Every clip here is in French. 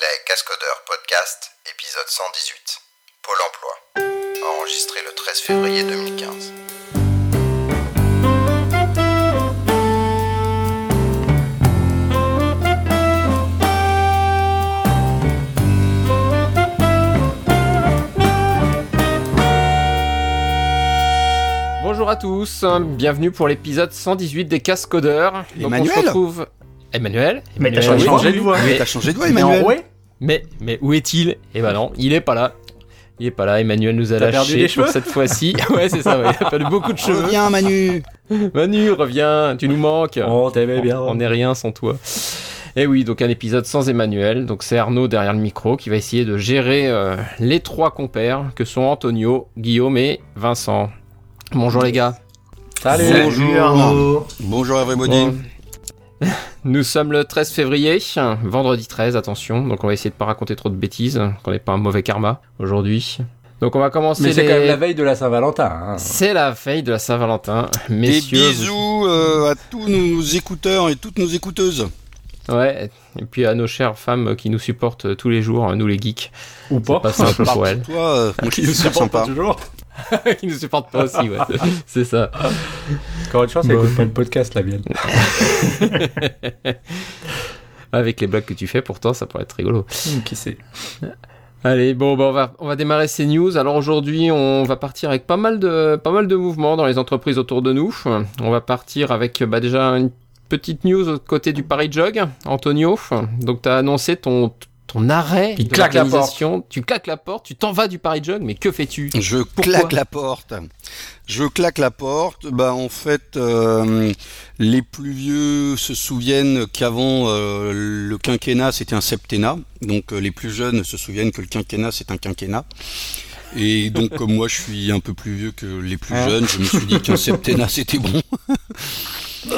Les Cascodeurs Podcast, épisode 118. Pôle emploi. Enregistré le 13 février 2015. Bonjour à tous, bienvenue pour l'épisode 118 des Cascodeurs. Donc Emmanuel on se retrouve... Emmanuel Mais t'as Emmanuel, changé oui. de voix. Mais- T'as changé de voix, Mais en Emmanuel ouais Mais, mais où est-il? Eh ben non, il est pas là. Il est pas là, Emmanuel nous a T'as perdu lâché pour cheveux? cette fois-ci. ouais, c'est ça, ouais. il a perdu beaucoup de cheveux. Reviens, Manu Manu, reviens, tu nous manques. On t'aimait bien. On n'est rien sans toi. Et oui, donc un épisode sans Emmanuel. Donc c'est Arnaud derrière le micro qui va essayer de gérer euh, les trois compères que sont Antonio, Guillaume et Vincent. Bonjour les gars. Salut. Bonjour. Arnaud. Bonjour everybody. Bon. Nous sommes le 13 février, vendredi 13, attention. Donc on va essayer de pas raconter trop de bêtises, qu'on n'ait pas un mauvais karma aujourd'hui. Donc on va commencer Mais c'est les- quand même la veille de la Saint-Valentin. hein. C'est la veille de la Saint-Valentin. Des Messieurs, bisous euh, à tous nos écouteurs et toutes nos écouteuses. Ouais, et puis à nos chères femmes qui nous supportent tous les jours, nous les geeks. Ou pas. Pas simple pour elles. Toi, euh, Qui suis nous pas toujours. qui nous supportent pas aussi, ouais. C'est ça. Encore une chance, Bon. elle écoute pas le podcast, la mienne. Avec les blagues que tu fais, pourtant, ça pourrait être rigolo. Qui sait Allez, bon, bah, on va on va démarrer ces news. Alors aujourd'hui, on va partir avec pas mal de pas mal de mouvements dans les entreprises autour de nous. On va partir avec bah, déjà une petite news au côté du Paris Jog, Antonio. Donc tu as annoncé ton ton arrêt Il de claque la l'organisation. Tu claques la porte, tu t'en vas du Paris Jog, mais que fais-tu? Je Pourquoi? claque la porte. Je claque la porte. Bah en fait, euh, les plus vieux se souviennent qu'avant euh, le quinquennat c'était un septennat. Donc euh, les plus jeunes se souviennent que le quinquennat c'est un quinquennat. Et donc comme moi je suis un peu plus vieux que les plus Hein? jeunes, je me suis dit qu'un septennat c'était bon.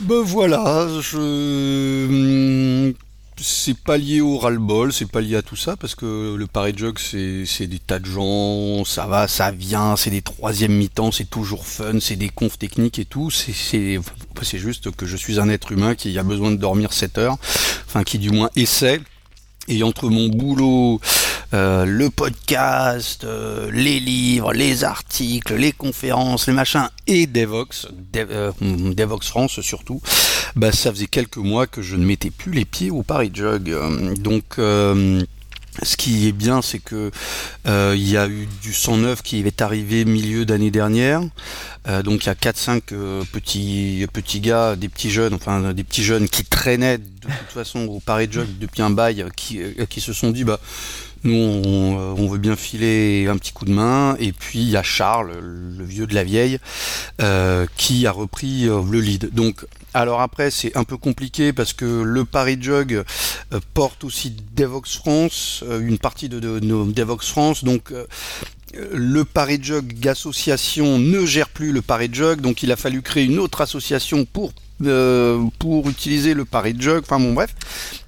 ben voilà, je c'est pas lié au ras-le-bol, c'est pas lié à tout ça, parce que le Paris Jog, c'est des tas de gens, ça va, ça vient, c'est des troisièmes mi-temps, c'est toujours fun, c'est des confs techniques et tout, c'est juste que je suis un être humain qui a besoin de dormir 7 heures, enfin qui du moins essaie, et entre mon boulot, euh, le podcast, euh, les livres, les articles, les conférences, les machins, et Devox, Dev- euh, Devox France surtout, bah, ça faisait quelques mois que je ne mettais plus les pieds au Paris. Euh, Donc, ce qui est bien, c'est que il y a eu du 109 qui est arrivé milieu d'année dernière. Donc il y a 4-5 euh, petits petits gars, des petits jeunes, enfin des petits jeunes qui traînaient de toute façon au Paris Jog depuis un bail, qui, qui se sont dit bah nous on, veut bien filer un petit coup de main. Et puis il y a Charles, le vieux de la vieille, euh, qui a repris euh, le lead. Donc alors après c'est un peu compliqué parce que le Paris Jog euh, porte aussi Devox France, une partie de, de, de Devox France, donc le Paris Jog association ne gère plus le Paris Jog, donc il a fallu créer une autre association pour euh, pour utiliser le Paris Jog. Enfin bon bref,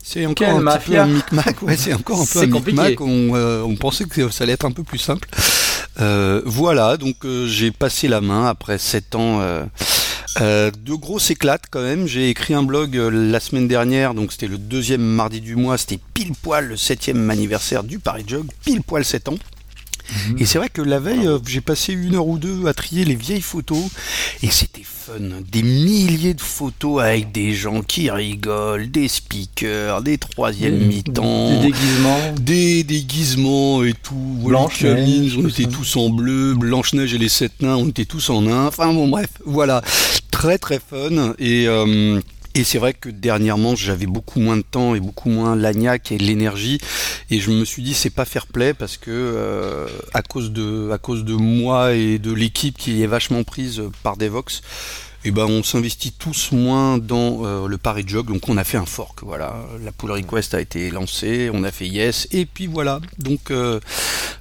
c'est encore Quelle un petit peu un micmac. Ouais, c'est encore un peu un micmac. On, euh, on pensait que ça allait être un peu plus simple. Euh, voilà, donc j'ai passé la main après 7 ans. de grosses éclates quand même. J'ai écrit un blog la semaine dernière, donc c'était le deuxième mardi du mois, c'était pile poil le septième anniversaire du Paris Jog, pile poil 7 ans. Et c'est vrai que la veille, euh, j'ai passé une heure ou deux à trier les vieilles photos, et c'était fun. Des milliers de photos avec des gens qui rigolent, des speakers, des troisièmes mi-temps, Des déguisements. des déguisements et tout. Voilà, Blanche-Neige, Camille, on était tous en bleu, Blanche-Neige et les sept nains, on était tous en nain. Enfin bon, bref, voilà. Très très fun. Et, euh, et c'est vrai que dernièrement, j'avais beaucoup moins de temps et beaucoup moins l'agnac et l'énergie. Et je me suis dit, c'est pas fair play parce que euh, à, cause de, à cause de moi et de l'équipe qui est vachement prise par Devox, et ben on s'investit tous moins dans euh, le Paris Jog, donc on a fait un fork, voilà. La pull request a été lancée, on a fait yes, et puis voilà. Donc euh,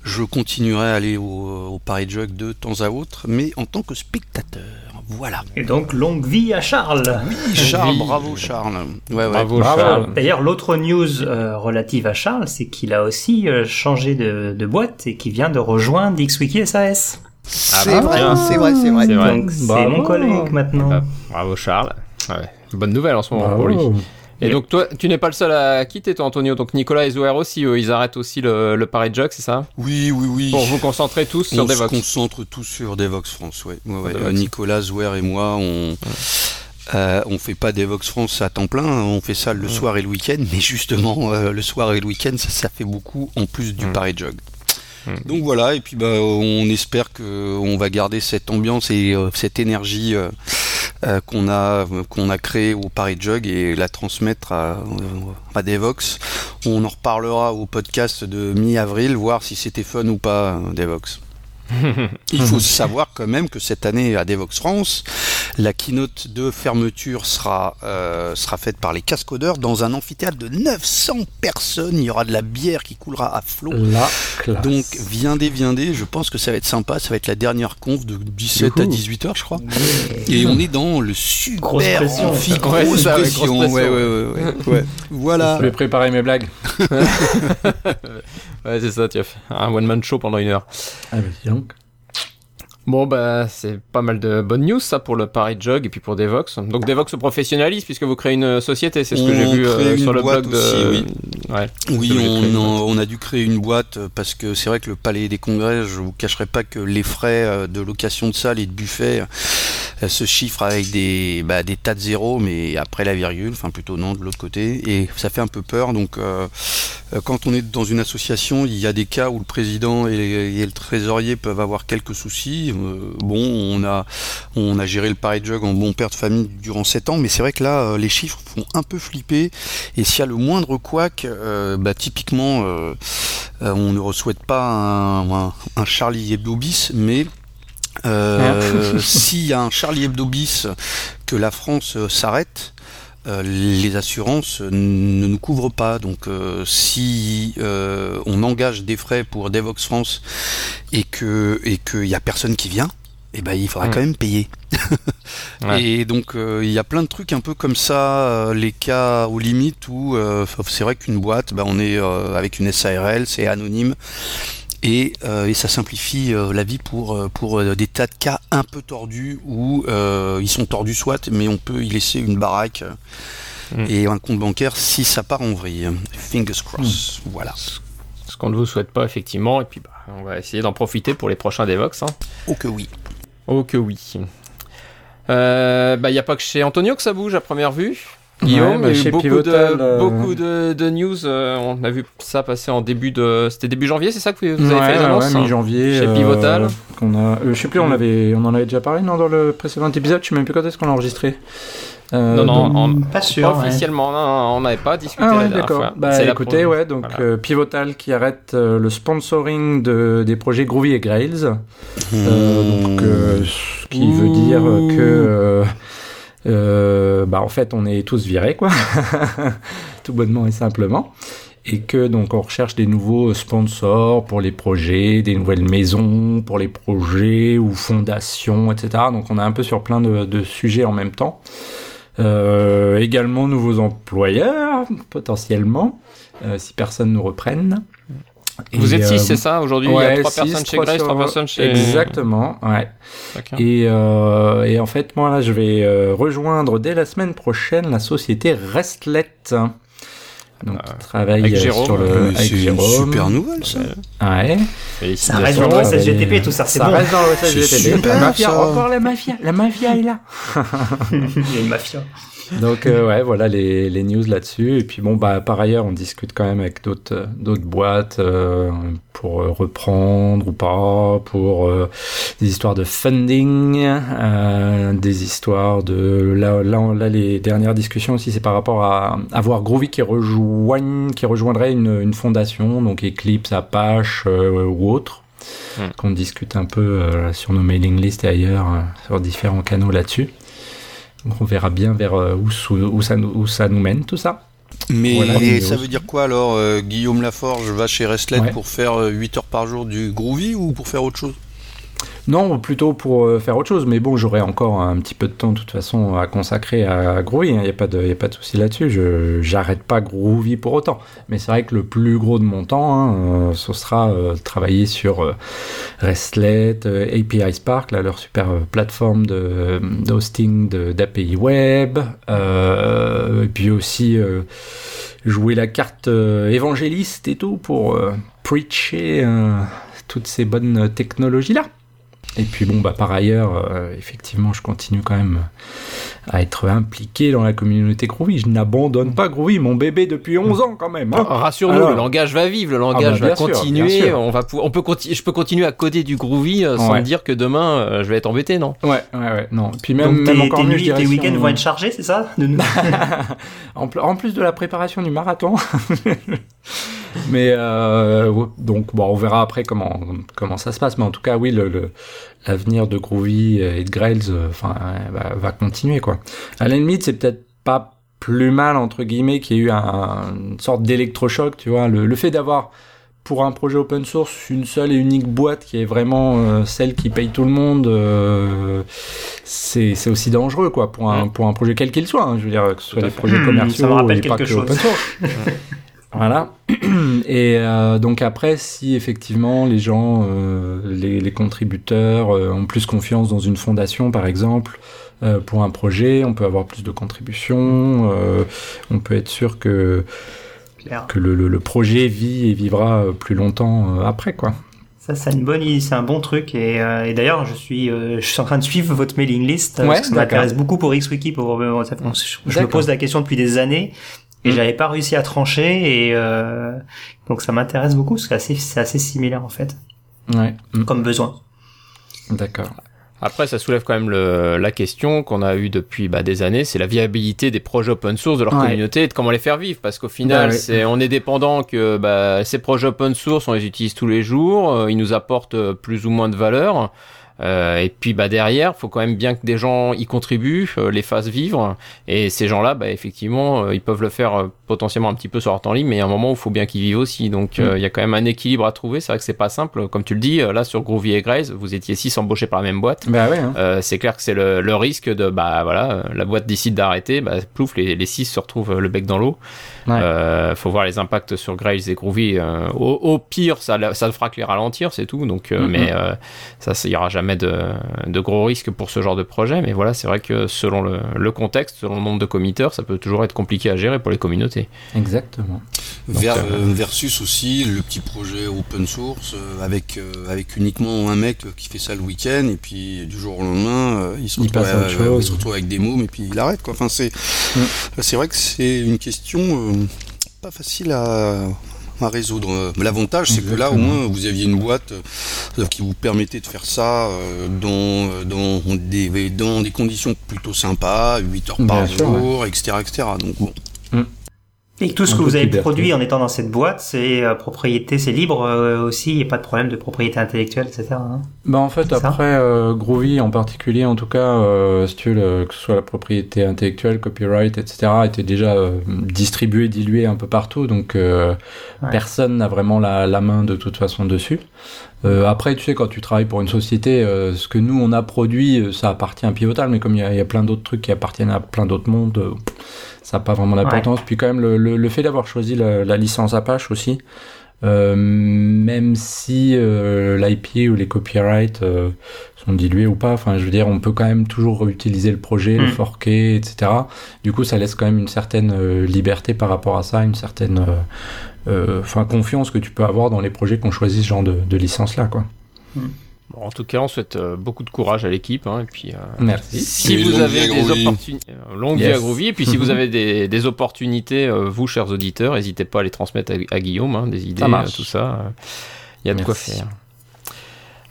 je continuerai à aller au, au Paris Jog de temps à autre, mais en tant que spectateur. Voilà. Et donc, longue vie à Charles. Oui, Charles, bravo Charles. Ouais, ouais. Bravo, Bravo. Charles. D'ailleurs, l'autre news euh, relative à Charles, c'est qu'il a aussi euh, changé de, de boîte et qu'il vient de rejoindre XWiki SAS. C'est bah, vrai, bien. c'est vrai, c'est vrai. C'est vrai. Donc, c'est mon collègue maintenant. Ah, bravo Charles. Ouais, bonne nouvelle en ce moment Bravo. pour lui. Et donc toi, tu n'es pas le seul à quitter, toi, Antonio. Donc Nicolas et Zoer aussi, eux, ils arrêtent aussi le, le Parade Jug, c'est ça? Oui, oui, oui. Pour vous concentrer tous sur on se Devox. concentre tous sur Devox France, ouais. Ouais, ouais. Devox. Euh, Nicolas, Zouer et moi, on, euh, on fait pas Devox France à temps plein, hein. on fait ça le soir et le week-end, mais justement, euh, le soir et le week-end, ça, ça fait beaucoup en plus du. Paris Jog. Donc voilà, et puis bah, on espère que on va garder cette ambiance et euh, cette énergie euh, qu'on a qu'on a créée au Paris Jog et la transmettre à, euh, à Devox. On en reparlera au podcast de mi-avril, voir si c'était fun ou pas euh, Devox. Il faut savoir quand même que cette année à Devox France, la keynote de fermeture sera, euh, sera faite par les cascodeurs dans un amphithéâtre de 900 personnes. Il y aura de la bière qui coulera à flot. Donc viendez, viendez, je pense que ça va être sympa, ça va être la dernière conf de 17 à Youhou. 18 heures je crois. Et on est dans le Grosse super pression. amphi, grosse pression, grosse ouais, ouais, ouais. Voilà. Je vais préparer mes blagues. Ouais, c'est ça, tu as fait un one-man show pendant une heure. Ah bah dis donc. Bon, bah, c'est pas mal de bonnes news, ça, pour le Paris Jog et puis pour Devox. Donc, Devox se professionnalise puisque vous créez une société, c'est ce que j'ai vu euh, sur le blog de. aussi, oui. Ouais. On, a dû créer une boîte euh, parce que c'est vrai que le Palais des Congrès, je vous cacherai pas que les frais euh, de location de salle et de buffet se chiffrent avec des, bah, des tas de zéros, mais après la virgule, enfin plutôt non, de l'autre côté, et ça fait un peu peur. Donc, euh, euh, quand on est dans une association, il y a des cas où le président et, le trésorier peuvent avoir quelques soucis. Euh, bon, on a, on a géré le Paris Jug en bon père de famille durant 7 ans, mais c'est vrai que là, euh, les chiffres font un peu flipper. Et s'il y a le moindre couac, euh, bah, typiquement, euh, euh, on ne souhaite pas un, un, un Charlie Hebdo bis, mais euh, s'il y a un Charlie Hebdo bis que la France euh, s'arrête, euh, les assurances ne nous couvrent pas. Donc euh, si euh, on engage des frais pour Devox France et que et qu'il y a personne qui vient, eh ben il faudra Mm. quand même payer. Ouais. Et donc il y a plein de trucs un peu comme ça, les cas aux limites où c'est vrai qu'une boîte, bah, on est avec une SARL, c'est anonyme. Et, euh, et ça simplifie euh, la vie pour, euh, pour des tas de cas un peu tordus où ils sont tordus soit, mais on peut y laisser une baraque Mm. et un compte bancaire si ça part en vrille. Fingers crossed. Voilà. Ce qu'on ne vous souhaite pas, effectivement. Et puis, bah, on va essayer d'en profiter pour les prochains Devox. Hein. Oh que oui. Oh que oui. Euh, bah, il n'y a pas que chez Antonio que ça bouge à première vue. Guillaume, bah, il y a eu chez beaucoup, Pivotal, de, euh, beaucoup de, de news. euh, on a vu ça passer en début de. C'était début janvier, c'est ça que vous avez ouais, fait les ouais, annonces ouais, hein mi-janvier. Chez euh, Pivotal. qu'on a, euh, je sais plus, on, avait, on en avait déjà parlé non, dans le précédent épisode. Je sais même plus quand est-ce qu'on l'a enregistré. Euh, Non, non, donc- Pas sûr. Pas ouais. officiellement, non, on n'avait pas discuté Ah la ouais, d'accord. Bah C'est la écoutez, pro- ouais, donc voilà. euh, Pivotal qui arrête euh, le sponsoring de, des projets Groovy et Grails. Euh, donc, euh, ce qui veut dire que, euh, bah, en fait, on est tous virés, quoi, tout bonnement et simplement, et que donc on recherche des nouveaux sponsors pour les projets, des nouvelles maisons pour les projets ou fondations, etc. Donc, on est un peu sur plein de, de sujets en même temps. Euh, également nouveaux employeurs potentiellement euh, si personne nous reprenne. Vous Et, êtes euh, 6, c'est ça Aujourd'hui, il y a ouais, 3 six, personnes chez trois Grace, sur- 3 personnes chez. Exactement, ouais. Et, euh, et en fait, moi là, je vais euh, rejoindre dès la semaine prochaine la société Restlet. Donc, Ah, qui travaille avec euh, Jérôme. sur le avec c'est une super nouvelle ça. Ouais. Ça reste dans le Ouais, SGTP, tout ça, c'est Ça bon. reste dans le C'est SGTP. super, La mafia, ça. encore la mafia, la mafia est là. Il y a une mafia. Donc euh, ouais, voilà les, les news là-dessus. Et puis bon, bah par ailleurs, on discute quand même avec d'autres euh, d'autres boîtes euh, pour euh, reprendre ou pas, pour euh, des histoires de funding, euh, des histoires de là, là là les dernières discussions aussi, c'est par rapport à avoir Groovy qui rejoigne qui rejoindrait une, une fondation, donc Eclipse, Apache euh, ou autre. Hmm. Qu'on discute un peu euh, sur nos mailing lists et ailleurs, euh, sur différents canaux là-dessus. Donc on verra bien vers euh, où, ça, nous- où ça nous mène tout ça. Mais Voilà, et ça veut dire quoi alors euh, Guillaume Laforge va chez Restlet Ouais. pour faire euh, 8 heures par jour du groovy ou pour faire autre chose? Non, plutôt pour euh, faire autre chose. Mais bon, j'aurai encore un petit peu de temps de toute façon à consacrer à Groovy. Il n'y a pas de, de souci là-dessus. J'arrête pas Groovy pour autant. Mais c'est vrai que le plus gros de mon temps, hein, euh, ce sera euh, travailler sur Restlet, API Spark, leur super plateforme de d'hosting de- d'API web. Et puis aussi jouer la carte évangéliste et tout pour preacher euh, toutes ces bonnes technologies là. Et puis bon, bah par ailleurs, euh, effectivement, je continue quand même à être impliqué dans la communauté Groovy. Je n'abandonne pas Groovy, mon bébé depuis 11 ans quand même. hein. Ah, Rassure-nous, Alors- le langage va vivre, le Ah langage bah, va sûr, continuer. On va, on peut conti- je peux continuer à coder du Groovy euh, sans Ouais. me dire que demain euh, je vais être embêté, non? Ouais, ouais, ouais, non. Puis même, Donc même encore mieux, nuits, tes week-ends on- vont être chargés, c'est ça? De- en, pl- en plus de la préparation du marathon. mais euh, donc bon, on verra après comment comment ça se passe. Mais en tout cas, oui, le, le- l'avenir de Groovy et de Grails, euh, enfin, euh, va, va continuer quoi. À la limite, c'est peut-être pas plus mal entre guillemets qu'il y ait eu un- une sorte d'électrochoc, tu vois. Le, le fait d'avoir pour un projet open source une seule et unique boîte qui est vraiment euh, celle qui paye tout le monde, euh, c'est c'est aussi dangereux quoi pour un pour un projet quel qu'il soit. hein. je veux dire que ce soit des fait. projets Hmm, commerciaux ça me rappelle et pas quelque que chose. open source. Voilà. Et euh, donc après, si effectivement les gens, euh, les, les contributeurs euh, ont plus confiance dans une fondation, par exemple, pour un projet, on peut avoir plus de contributions, on peut être sûr que, que le, le- le projet vit et vivra plus longtemps après, quoi. Ça, c'est une bonne c'est un bon truc. Et, euh, et d'ailleurs, je suis, euh, je suis en train de suivre votre mailing list. Ouais, parce que ça m'intéresse beaucoup pour XWiki. Pour, euh, je, me pose la question depuis des années et Mm. j'avais pas réussi à trancher. Et euh, donc, ça m'intéresse beaucoup parce que c'est assez, c'est assez similaire en fait, Ouais. Mm. comme besoin. D'accord. Après, ça soulève quand même le- la question qu'on a eue depuis bah, des années, c'est la viabilité des projets open source de leur Ouais. communauté et de comment les faire vivre. Parce qu'au final, Bah ouais. c'est, on est dépendant que bah, ces projets open source, on les utilise tous les jours, euh, ils nous apportent euh, plus ou moins de valeur. Euh, et puis bah derrière, faut quand même bien que des gens y contribuent, euh, les fassent vivre. Et ces gens-là, bah effectivement, euh, ils peuvent le faire euh, potentiellement un petit peu sur leur temps libre, mais il y a un moment où il faut bien qu'ils vivent aussi. Donc euh, il y a quand même un équilibre à trouver. C'est vrai que c'est pas simple, comme tu le dis. euh, Là sur Groovy et Graze, vous étiez six embauchés par la même boîte. Bah ouais. hein. Euh, c'est clair que c'est le, le risque de bah voilà euh, la boîte décide d'arrêter bah plouf les, les six se retrouvent le bec dans l'eau Ouais. euh, faut voir les impacts sur Grails et Groovy euh, au, au pire ça ça ne fera que les ralentir c'est tout donc euh, Mhm. mais euh, ça il y aura jamais de, de gros risques pour ce genre de projet mais voilà c'est vrai que selon le, le contexte selon le nombre de committeurs ça peut toujours être compliqué à gérer pour les communautés Exactement. Ver- euh, euh, versus aussi le petit projet open source euh, avec euh, avec uniquement un mec qui fait ça le week-end et puis du jour au lendemain euh, il se retrouve, passe à autre euh, chose. il se retrouve avec des mômes et puis il arrête quoi. Enfin c'est c'est vrai que c'est une question euh, pas facile à à résoudre. Euh, L'avantage, c'est que là, au moins, vous aviez une boîte euh, qui vous permettait de faire ça euh, dans, dans, des, dans des conditions plutôt sympas, 8 heures par Bien sûr, jour, etc., etc. Donc bon, Et tout ce que vous avez liberté. produit en étant dans cette boîte, c'est euh, propriété, c'est libre euh, aussi. Il n'y a pas de problème de propriété intellectuelle, etc. hein. Bah en fait après euh, Groovy en particulier en tout cas euh, si tu veux que ce soit la propriété intellectuelle, copyright etc était déjà euh, distribué, dilué un peu partout donc euh, Ouais. personne n'a vraiment la, la main de toute façon dessus. Euh, après tu sais quand tu travailles pour une société euh, ce que nous on a produit ça appartient à Pivotal mais comme il y y a plein d'autres trucs qui appartiennent à plein d'autres mondes euh, ça n'a pas vraiment d'importance. Puis quand même le, le, le fait d'avoir choisi la, la licence Apache aussi euh, même si euh, l'IP ou les copyrights euh, sont dilués ou pas, enfin je veux dire, on peut quand même toujours réutiliser le projet, le Mm. forquer, etc. Du coup, ça laisse quand même une certaine euh, liberté par rapport à ça, une certaine euh, euh, enfin confiance que tu peux avoir dans les projets qui ont choisi ce genre de, de licence là, quoi. Bon, en tout cas on souhaite euh, beaucoup de courage à l'équipe hein, et puis euh, Merci. si Et vous avez des opportunités, euh, longue vie à Groovy, et puis si vous avez des, des opportunités, euh, vous, chers auditeurs, n'hésitez pas à les transmettre à, à Guillaume, hein, des idées, tout ça. Il y a de quoi faire.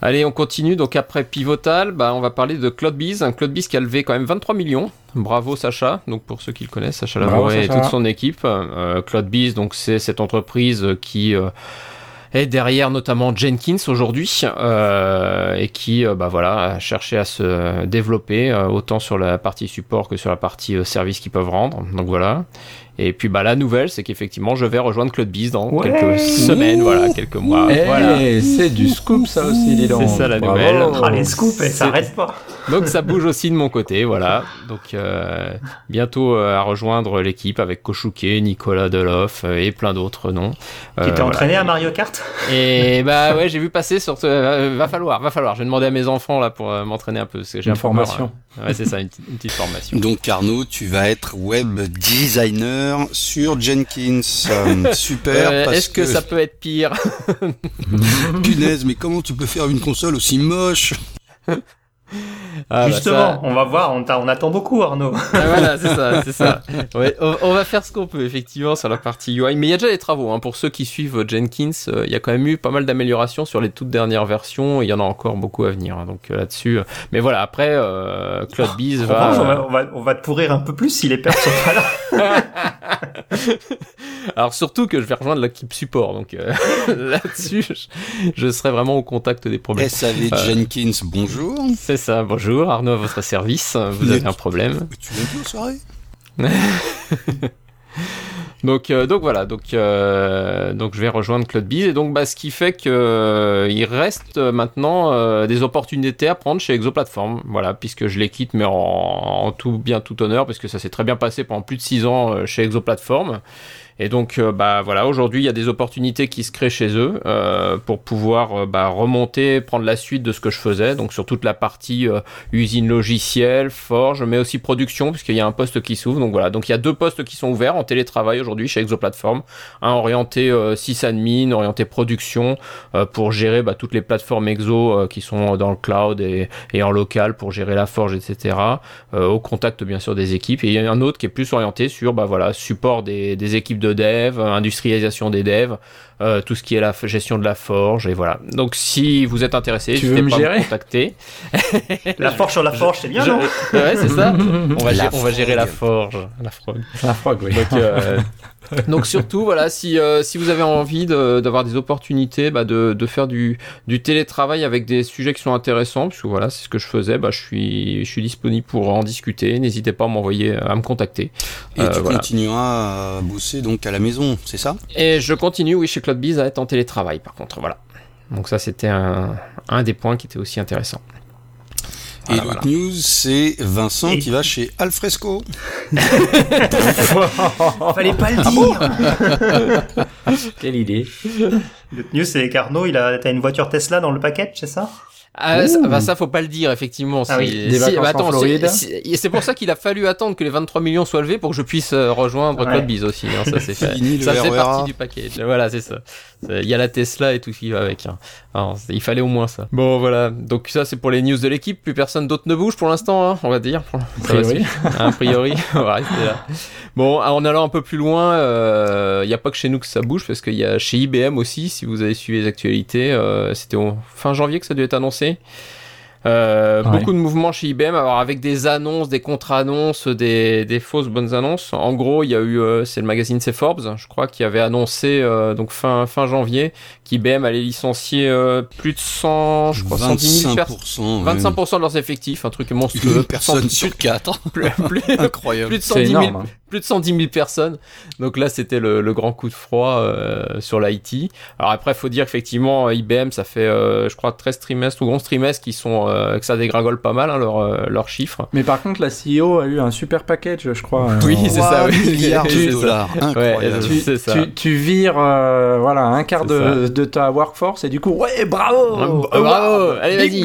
Allez, on continue. Donc après Pivotal, bah, on va parler de CloudBees. Un CloudBees qui a levé quand même 23 millions. Bravo Sacha. Donc pour ceux qui le connaissent, Sacha Lavoré et toute son équipe. Euh, CloudBees, donc c'est cette entreprise qui est derrière notamment Jenkins aujourd'hui euh, et qui euh, bah voilà a cherché à se développer euh, autant sur la partie support que sur la partie euh, service qu'ils peuvent rendre donc voilà Et puis bah la nouvelle, c'est qu'effectivement, je vais rejoindre Claude Biz dans Ouais. quelques semaines, voilà, quelques mois. Eh, voilà. c'est du scoop ça aussi, dis donc. C'est ça, la nouvelle. Ah, les scoops, eh, ça s'arrête pas. Donc ça bouge aussi de mon côté, voilà. Donc euh, bientôt euh, à rejoindre l'équipe avec Koshuke, Nicolas Deloff euh, et plein d'autres noms. Tu Euh, t'es voilà. entraîné à Mario Kart? Et bah ouais, j'ai vu passer sur ce... euh, va falloir, va falloir. Je vais demander à mes enfants là pour euh, m'entraîner un peu. parce que J'ai Une un peur, formation. hein. Ouais, c'est ça, une, petite- une petite formation. Donc Arnaud, tu vas être web designer sur Jenkins. Euh, super. Euh, parce Est-ce que, ça peut être pire? Punaise, mais comment tu peux faire une console aussi moche? Ah, bah, Justement, ça- on va voir, on, attend beaucoup Arnaud. Ah, voilà, c'est ça, c'est ça. Ouais, on, on va faire ce qu'on peut effectivement sur la partie UI, mais il y a déjà des travaux. Hein. Pour ceux qui suivent Jenkins, euh, il y a quand même eu pas mal d'améliorations sur les toutes dernières versions. et Il y en a encore beaucoup à venir. hein. Donc euh, là-dessus, euh, mais voilà. Après, euh, Claude Biz En va. on, va, on, va, on va te pourrir un peu plus si les pertes sont pas là. Alors surtout que je vais rejoindre l'équipe support. Donc euh, là-dessus, je, je serai vraiment au contact des problèmes. SAV Jenkins, bonjour. C'est ça. Bonjour, Arnaud à votre service. Vous avez un problème. Tu viens aux soirées Donc, euh, donc voilà, donc, euh, donc je vais rejoindre Claude Biz et donc bah, ce qui fait que euh, il reste maintenant euh, des opportunités à prendre chez Exoplatform, voilà, puisque je les quitte mais en, en tout bien tout honneur, parce que ça s'est très bien passé pendant plus de six ans chez Exoplatform. Et donc, euh, bah voilà, aujourd'hui, il y a des opportunités qui se créent chez eux euh, pour pouvoir euh, bah, remonter, prendre la suite de ce que je faisais, donc sur toute la partie euh, usine logicielle, forge, mais aussi production, puisqu'il y a un poste qui s'ouvre. Donc voilà, donc il y a deux postes qui sont ouverts en télétravail aujourd'hui chez Exoplatform. Un orienté sysadmin, orienté production, pour gérer bah, toutes les plateformes Exo qui sont dans le cloud et, et en local pour gérer la forge, etc. Au contact bien sûr des équipes. Et il y a un autre qui est plus orienté sur bah, voilà, support des, des équipes dev, industrialisation des devs, euh, tout ce qui est la gestion de la forge et voilà. Donc si vous êtes intéressé, Tu veux me pas gérer me contacter. La forge sur la forge, c'est bien, Je- non? Ouais, c'est ça. On va, La gé- on va gérer la forge, la frog. La frog, oui. Donc, euh, donc surtout, voilà, si, euh, si vous avez envie de- d'avoir des opportunités, bah, de, de faire du, du télétravail avec des sujets qui sont intéressants, parce que voilà, c'est ce que je faisais, bah, je suis, je suis disponible pour en discuter. N'hésitez pas à m'envoyer, à me contacter. Et Euh, tu voilà. continueras à bosser donc à la maison, c'est ça? Et je continue, oui, chez Claude Biz à être en télétravail, par contre, voilà. Donc ça, c'était un, un des points qui était aussi intéressant. Et Voilà, l'autre news, c'est Vincent Et- qui va chez Alfresco. Fallait pas le dire. Quelle idée. Le news, c'est qu'Arnaud, il a, t'as une voiture Tesla dans le package, c'est ça? Ah, ça, bah, ça, faut pas le dire, effectivement. Ah oui, Si- des si- vacances bah, en attends, c'est- pour ça qu'il a fallu attendre que les 23 millions soient levés pour que je puisse euh, rejoindre Ouais. Biz aussi. hein, ça, c'est fait. Ça fait RERA. partie du package. Voilà, c'est ça. Il y a la Tesla et tout ce qui va avec. hein. Alors, il fallait au moins ça. Bon, voilà. Donc ça, c'est pour les news de l'équipe. Plus personne d'autre ne bouge pour l'instant, hein, on va dire. Va priori. A priori, on va rester là. Bon, en allant un peu plus loin, euh, il n'y a pas que chez nous que ça bouge, parce qu'il y a chez IBM aussi, si vous avez suivi les actualités, euh, c'était au fin janvier que ça devait être annoncé. Euh, Ouais. Beaucoup de mouvements chez IBM, alors avec des annonces, des contre-annonces, des, des fausses bonnes annonces. En gros, il y a eu, euh, c'est le magazine C'est Forbes, je crois, qui avait annoncé euh, donc fin fin janvier qu'IBM allait licencier euh, plus de 100, je crois, 110 000 personnes. 25%. ouais. 25% de leurs effectifs, un truc monstrueux. Une personne Cent- sur quatre. plus, plus, Incroyable. plus de C'est 110 000 énorme. hein. plus de 110 000 personnes. Donc là, c'était le, le grand coup de froid euh, sur l'IT. Alors après, faut dire effectivement, IBM, ça fait, euh, je crois, 13 trimestres ou 11 trimestres qui sont euh, que ça dégringole pas mal hein, leurs euh, leurs chiffres. Mais par contre, la CEO a eu un super package, je crois. euh, Oui, c'est ça, oui. milliards C'est de ça. dollars. Incroyable. Ouais, tu, c'est ça. tu, tu vires euh, voilà un quart C'est de, de ta workforce et du coup ouais bravo bravo, allez, vas-y.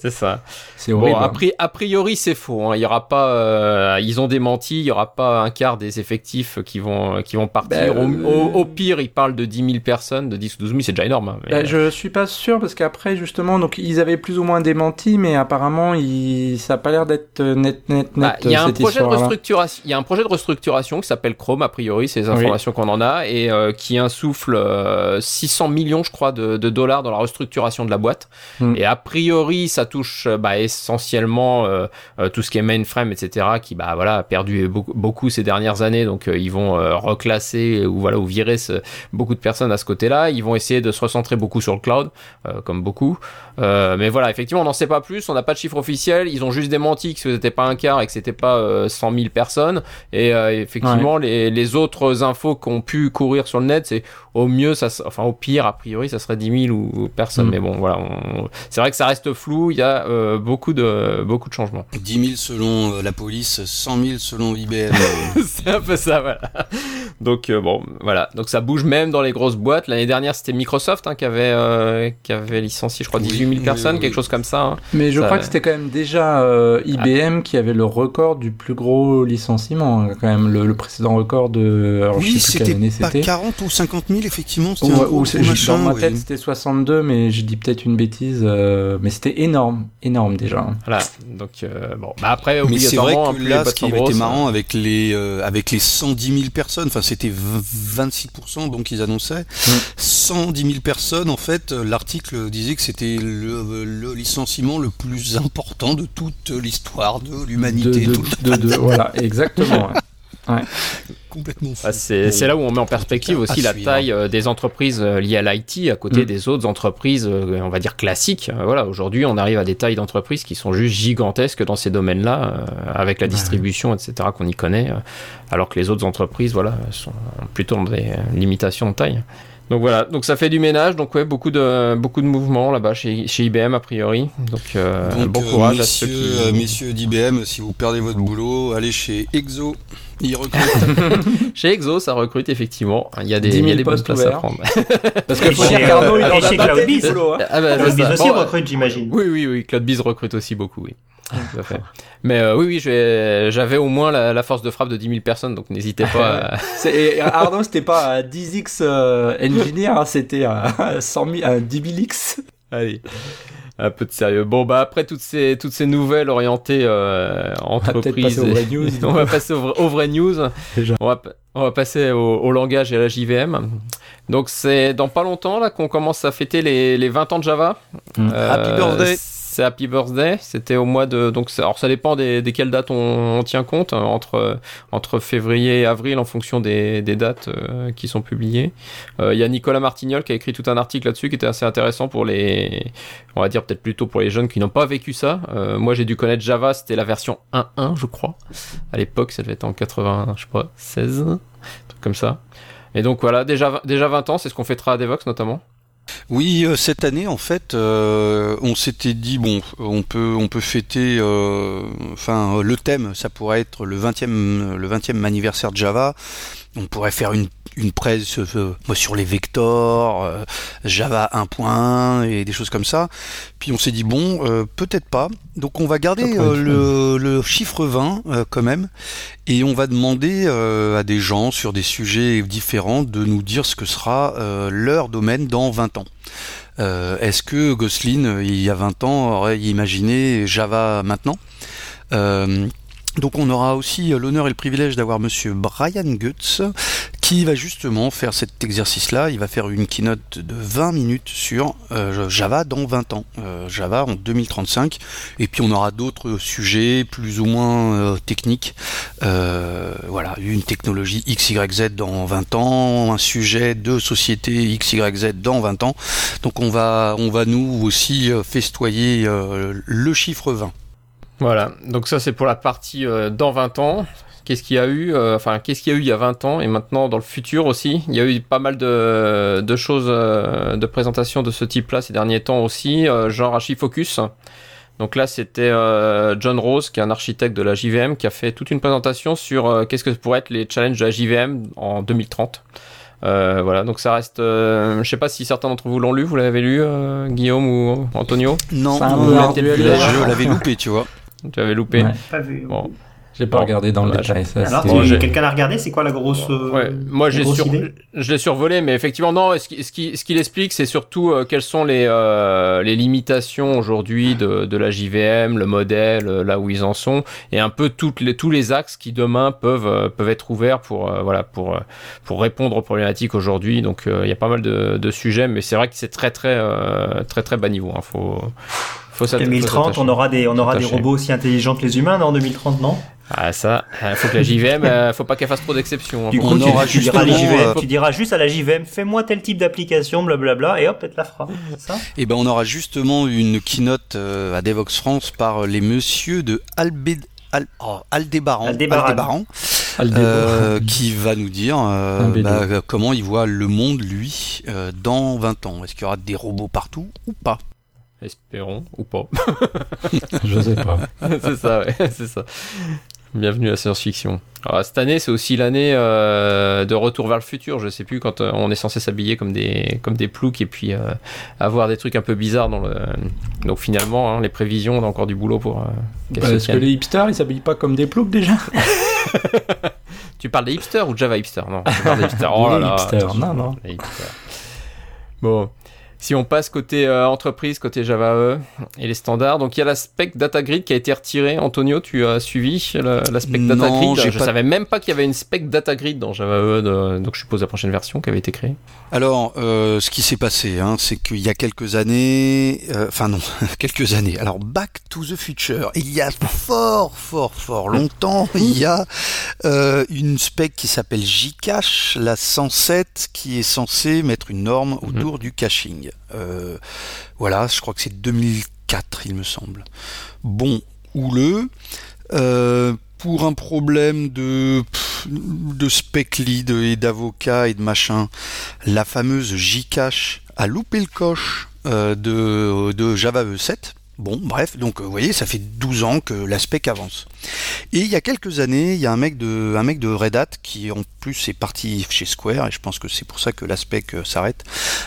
C'est ça. C'est horrible Bon, a, pri- a priori, c'est faux. hein. Il y aura pas, euh, ils ont démenti. Il y aura pas un quart des effectifs qui vont qui vont partir. Ben, au, au- au pire, ils parlent de 10 000 personnes, de 10 ou 12 000, c'est déjà énorme. hein, mais, Bah, je suis pas sûr parce qu'après justement donc ils avaient plus ou moins démenti mais apparemment il... ça a pas l'air d'être net net net Bah, Il y a un projet de restructuration. Il y a un projet de restructuration qui s'appelle Chrome a priori, c'est les informations qu'on en a et euh, qui insuffle euh, 600 millions, je crois, de, de, dollars dans la restructuration de la boîte. Mm. Et a priori, ça touche euh, bah, essentiellement euh, euh, tout ce qui est mainframe, etc., qui bah voilà a perdu beaucoup, beaucoup ces dernières années. Donc euh, ils vont reclasser ou voilà ou virer ce, beaucoup de personnes à ce côté-là. Ils vont essayer de se recentrer beaucoup sur le cloud, comme beaucoup. Mais voilà, effectivement, on n'en sait pas plus. On n'a pas de chiffre officiel. Ils ont juste démenti que ce n'était pas un quart et que c'était pas euh, 100 000 personnes. Et effectivement, les, les autres infos qui ont pu courir sur le net, c'est au mieux, ça, enfin au pire, a priori, ça serait 10 000 ou, ou personnes. Mm. Mais bon, voilà, on- c'est vrai que ça reste flou. Il y a euh, beaucoup de beaucoup de changements. 10 000 selon euh, la police, 100 000 selon IBM. c'est un peu ça, voilà. Donc euh, bon, voilà. Donc ça bouge même dans les grosses boîtes. L'année dernière, c'était Microsoft hein, qui avait euh, qui avait licencié, je crois, Oui, 18 000 oui, personnes, oui, quelque chose comme ça. hein. Mais je Ça- crois que c'était quand même déjà euh, IBM qui avait le record du plus gros licenciement, hein, quand même le, le précédent record de. Alors, oui, c'était pas c'était. 40 ou 50 000, effectivement. C'était dans ma oui. tête c'était 62, mais je dis peut-être une bêtise. euh, mais c'était énorme, énorme déjà. hein. Voilà. Donc euh, bon, bah après Mais c'est vrai que là, ce qui sont avait été grosses, marrant avec les euh, avec les 110 000 personnes, enfin c'était v- 26% donc ils annonçaient 110 000 personnes. En fait, euh, l'article disait que c'était le, le licenciement le plus important de toute l'histoire de De, l'humanité. de- Tout- de- de- voilà, exactement. ouais. complètement fou. Ah, c'est c'est là où on met en perspective aussi la suivre. taille euh, des entreprises euh, liées à l'IT à côté Mm. des autres entreprises, euh, on va dire classiques. Voilà, aujourd'hui, on arrive à des tailles d'entreprises qui sont juste gigantesques dans ces domaines-là, avec la Ouais. distribution, etc., qu'on y connaît, alors que les autres entreprises, voilà, sont plutôt dans des limitations de taille. Donc voilà, donc ça fait du ménage, donc ouais, beaucoup de beaucoup de mouvements là-bas chez, chez IBM a priori. Donc, euh, Donc, bon euh, courage à ceux messieurs, qui. messieurs d'IBM, si vous perdez votre boulot, allez chez Exo. Ils recrutent. Chez Exo, ça recrute effectivement. Il y a des, 10 000 il y a des bonnes postes places à prendre. Parce qu'il faut dire il a chez boulot, hein. Ah bah, c'est Cloudbees ça. aussi Bon, recrute, j'imagine. Oui, oui, oui, CloudBees recrute aussi beaucoup, oui. Tout à fait. Mais euh, oui, oui, j'avais au moins la, la force de frappe de 10 000 personnes, donc n'hésitez pas à... Et Arnaud, c'était pas à 10x euh, engineer, hein, c'était à 100 000, à 10 000 x. Allez, un peu de sérieux. Bon, bah après toutes ces, toutes ces nouvelles orientées euh, va entreprises... passer aux vraies news. on va passer aux, vra- aux vraies news. On va, on va passer au, au langage et à la JVM. Donc c'est dans pas longtemps là qu'on commence à fêter les, les 20 ans de Java. Mm. Happy birthday. C'est Happy Birthday. C'était au mois de donc alors ça dépend des, desquelles dates on, on tient compte hein, entre entre février et avril en fonction des, des dates euh, qui sont publiées. Euh, Il y a Nicolas Martignol qui a écrit tout un article là-dessus qui était assez intéressant pour les on va dire peut-être plutôt pour les jeunes qui n'ont pas vécu ça. Euh, moi j'ai dû connaître Java, c'était la version 1.1 je crois. À l'époque ça devait être en 80 je pas 16 un truc comme ça. Et donc voilà, déjà, déjà 20 ans, c'est ce qu'on fêtera à Devox notamment. Oui, euh, cette année, en fait, euh, on s'était dit bon, on peut, on peut fêter. euh, Enfin, le thème, ça pourrait être le 20e, le 20e anniversaire de Java. On pourrait faire une, une presse euh, sur les vectors, euh, Java 1.1 et des choses comme ça. Puis on s'est dit bon, euh, peut-être pas. Donc on va garder euh, le, le chiffre 20 euh, quand même, et on va demander à des gens sur des sujets différents de nous dire ce que sera leur domaine dans 20 ans. Est-ce que Gosselin, il y a 20 ans, aurait imaginé Java maintenant? Donc on aura aussi euh, l'honneur et le privilège d'avoir monsieur Brian Goetz qui va justement faire cet exercice-là. Il va faire une keynote de 20 minutes sur euh, Java dans 20 ans, euh, Java en 2035. Et puis on aura d'autres sujets plus ou moins techniques. Voilà, une technologie XYZ dans 20 ans, un sujet de société XYZ dans 20 ans. Donc on va, on va nous aussi festoyer le chiffre 20. Voilà, donc ça c'est pour la partie euh, dans 20 ans. Qu'est-ce qu'il y a eu euh, Enfin, qu'est-ce qu'il y a eu il y a 20 ans et maintenant dans le futur aussi? Il y a eu pas mal de, de choses, euh, de présentations de ce type-là ces derniers temps aussi, euh, genre Archifocus. Donc là, c'était euh, John Rose, qui est un architecte de la JVM, qui a fait toute une présentation sur euh, qu'est-ce que pourraient être les challenges de la JVM en 2030. Euh, voilà, donc ça reste. euh, je sais pas si certains d'entre vous l'ont lu. Vous l'avez lu, euh, Guillaume ou Antonio? Non, C'est un on peu l'a- ardu à je l'avais loupé, tu vois. Tu avais loupé. Ouais. Pas vu. Bon. J'ai pas Bon, regardé dans le détail. ça, Alors, Bon, quelqu'un l'a regardé C'est quoi la grosse. euh, Ouais, moi j'ai sur... je l'ai survolé, mais effectivement non. Ce qui- ce qui- ce qu'il explique, c'est surtout euh, quelles sont les euh, les limitations aujourd'hui de, de la JVM, le modèle, euh, là où ils en sont, et un peu toutes les tous les axes qui demain peuvent euh, peuvent être ouverts pour euh, voilà pour euh, pour répondre aux problématiques aujourd'hui. Donc euh, il y a pas mal de, de sujets, mais c'est vrai que c'est très très euh, très très bas niveau. Hein. Faut faut s'atta- faut 2030, s'attacher. on aura des, on aura des S'attacher. robots aussi intelligents que les humains, non, en 2030, non? Ah ça, faut que la JVM, euh, faut pas qu'elle fasse trop d'exceptions. hein. Du Faut- coup, On tu, aura tu diras à la justement, JVM, tu diras juste à la JVM, fais-moi tel type d'application, blablabla, et hop, elle te la fera. Ça? Et ben on aura justement une keynote euh, à Devox France par les messieurs de Albé... Al... oh, Aldébaran, Aldébaran. Aldébaran, Aldebo. euh, qui va nous dire euh, bah, comment il voit le monde lui euh, dans 20 ans. Est-ce qu'il y aura des robots partout ou pas? Espérons ou pas. Je sais pas. c'est ça, ouais, c'est ça. Bienvenue à Science-Fiction. Alors, cette année, c'est aussi l'année euh, de retour vers le futur. Je sais plus quand euh, on est censé s'habiller comme des comme des ploucs et puis euh, avoir des trucs un peu bizarres dans le. Donc finalement, hein, les prévisions, on a encore du boulot pour. se Est-ce que les hipsters, ils s'habillent pas comme des ploucs déjà Tu parles des hipsters ou de Java hipsters Non, je parle des hipsters. Oh là là. hipsters, non, non. les hipsters. Bon. Si on passe côté euh, entreprise, côté Java E et les standards, donc il y a l'aspect data grid qui a été retiré. Antonio, tu as suivi l'aspect data grid Je pas- savais même pas qu'il y avait une spec data grid dans Java E, de- donc je suppose la prochaine version qui avait été créée. Alors, euh, ce qui s'est passé, hein, c'est qu'il y a quelques années, euh, enfin non, quelques années. Alors, Back to the Future, il y a fort, fort, fort longtemps, il y a une spec qui s'appelle Jcache, la 107, qui est censée mettre une norme autour du caching. Euh, voilà, je crois que c'est 2004, il me semble. Bon, houleux. Euh, pour un problème de, de spec lead et d'avocat et de machin, la fameuse Jcache a loupé le coche euh, de, de Java E7. Bon, bref, donc euh, vous voyez, ça fait 12 ans que la spec avance. Et il y a quelques années, il y a un mec de, un Red Hat qui en plus est parti chez Square, et je pense que c'est pour ça que la spec euh, s'arrête.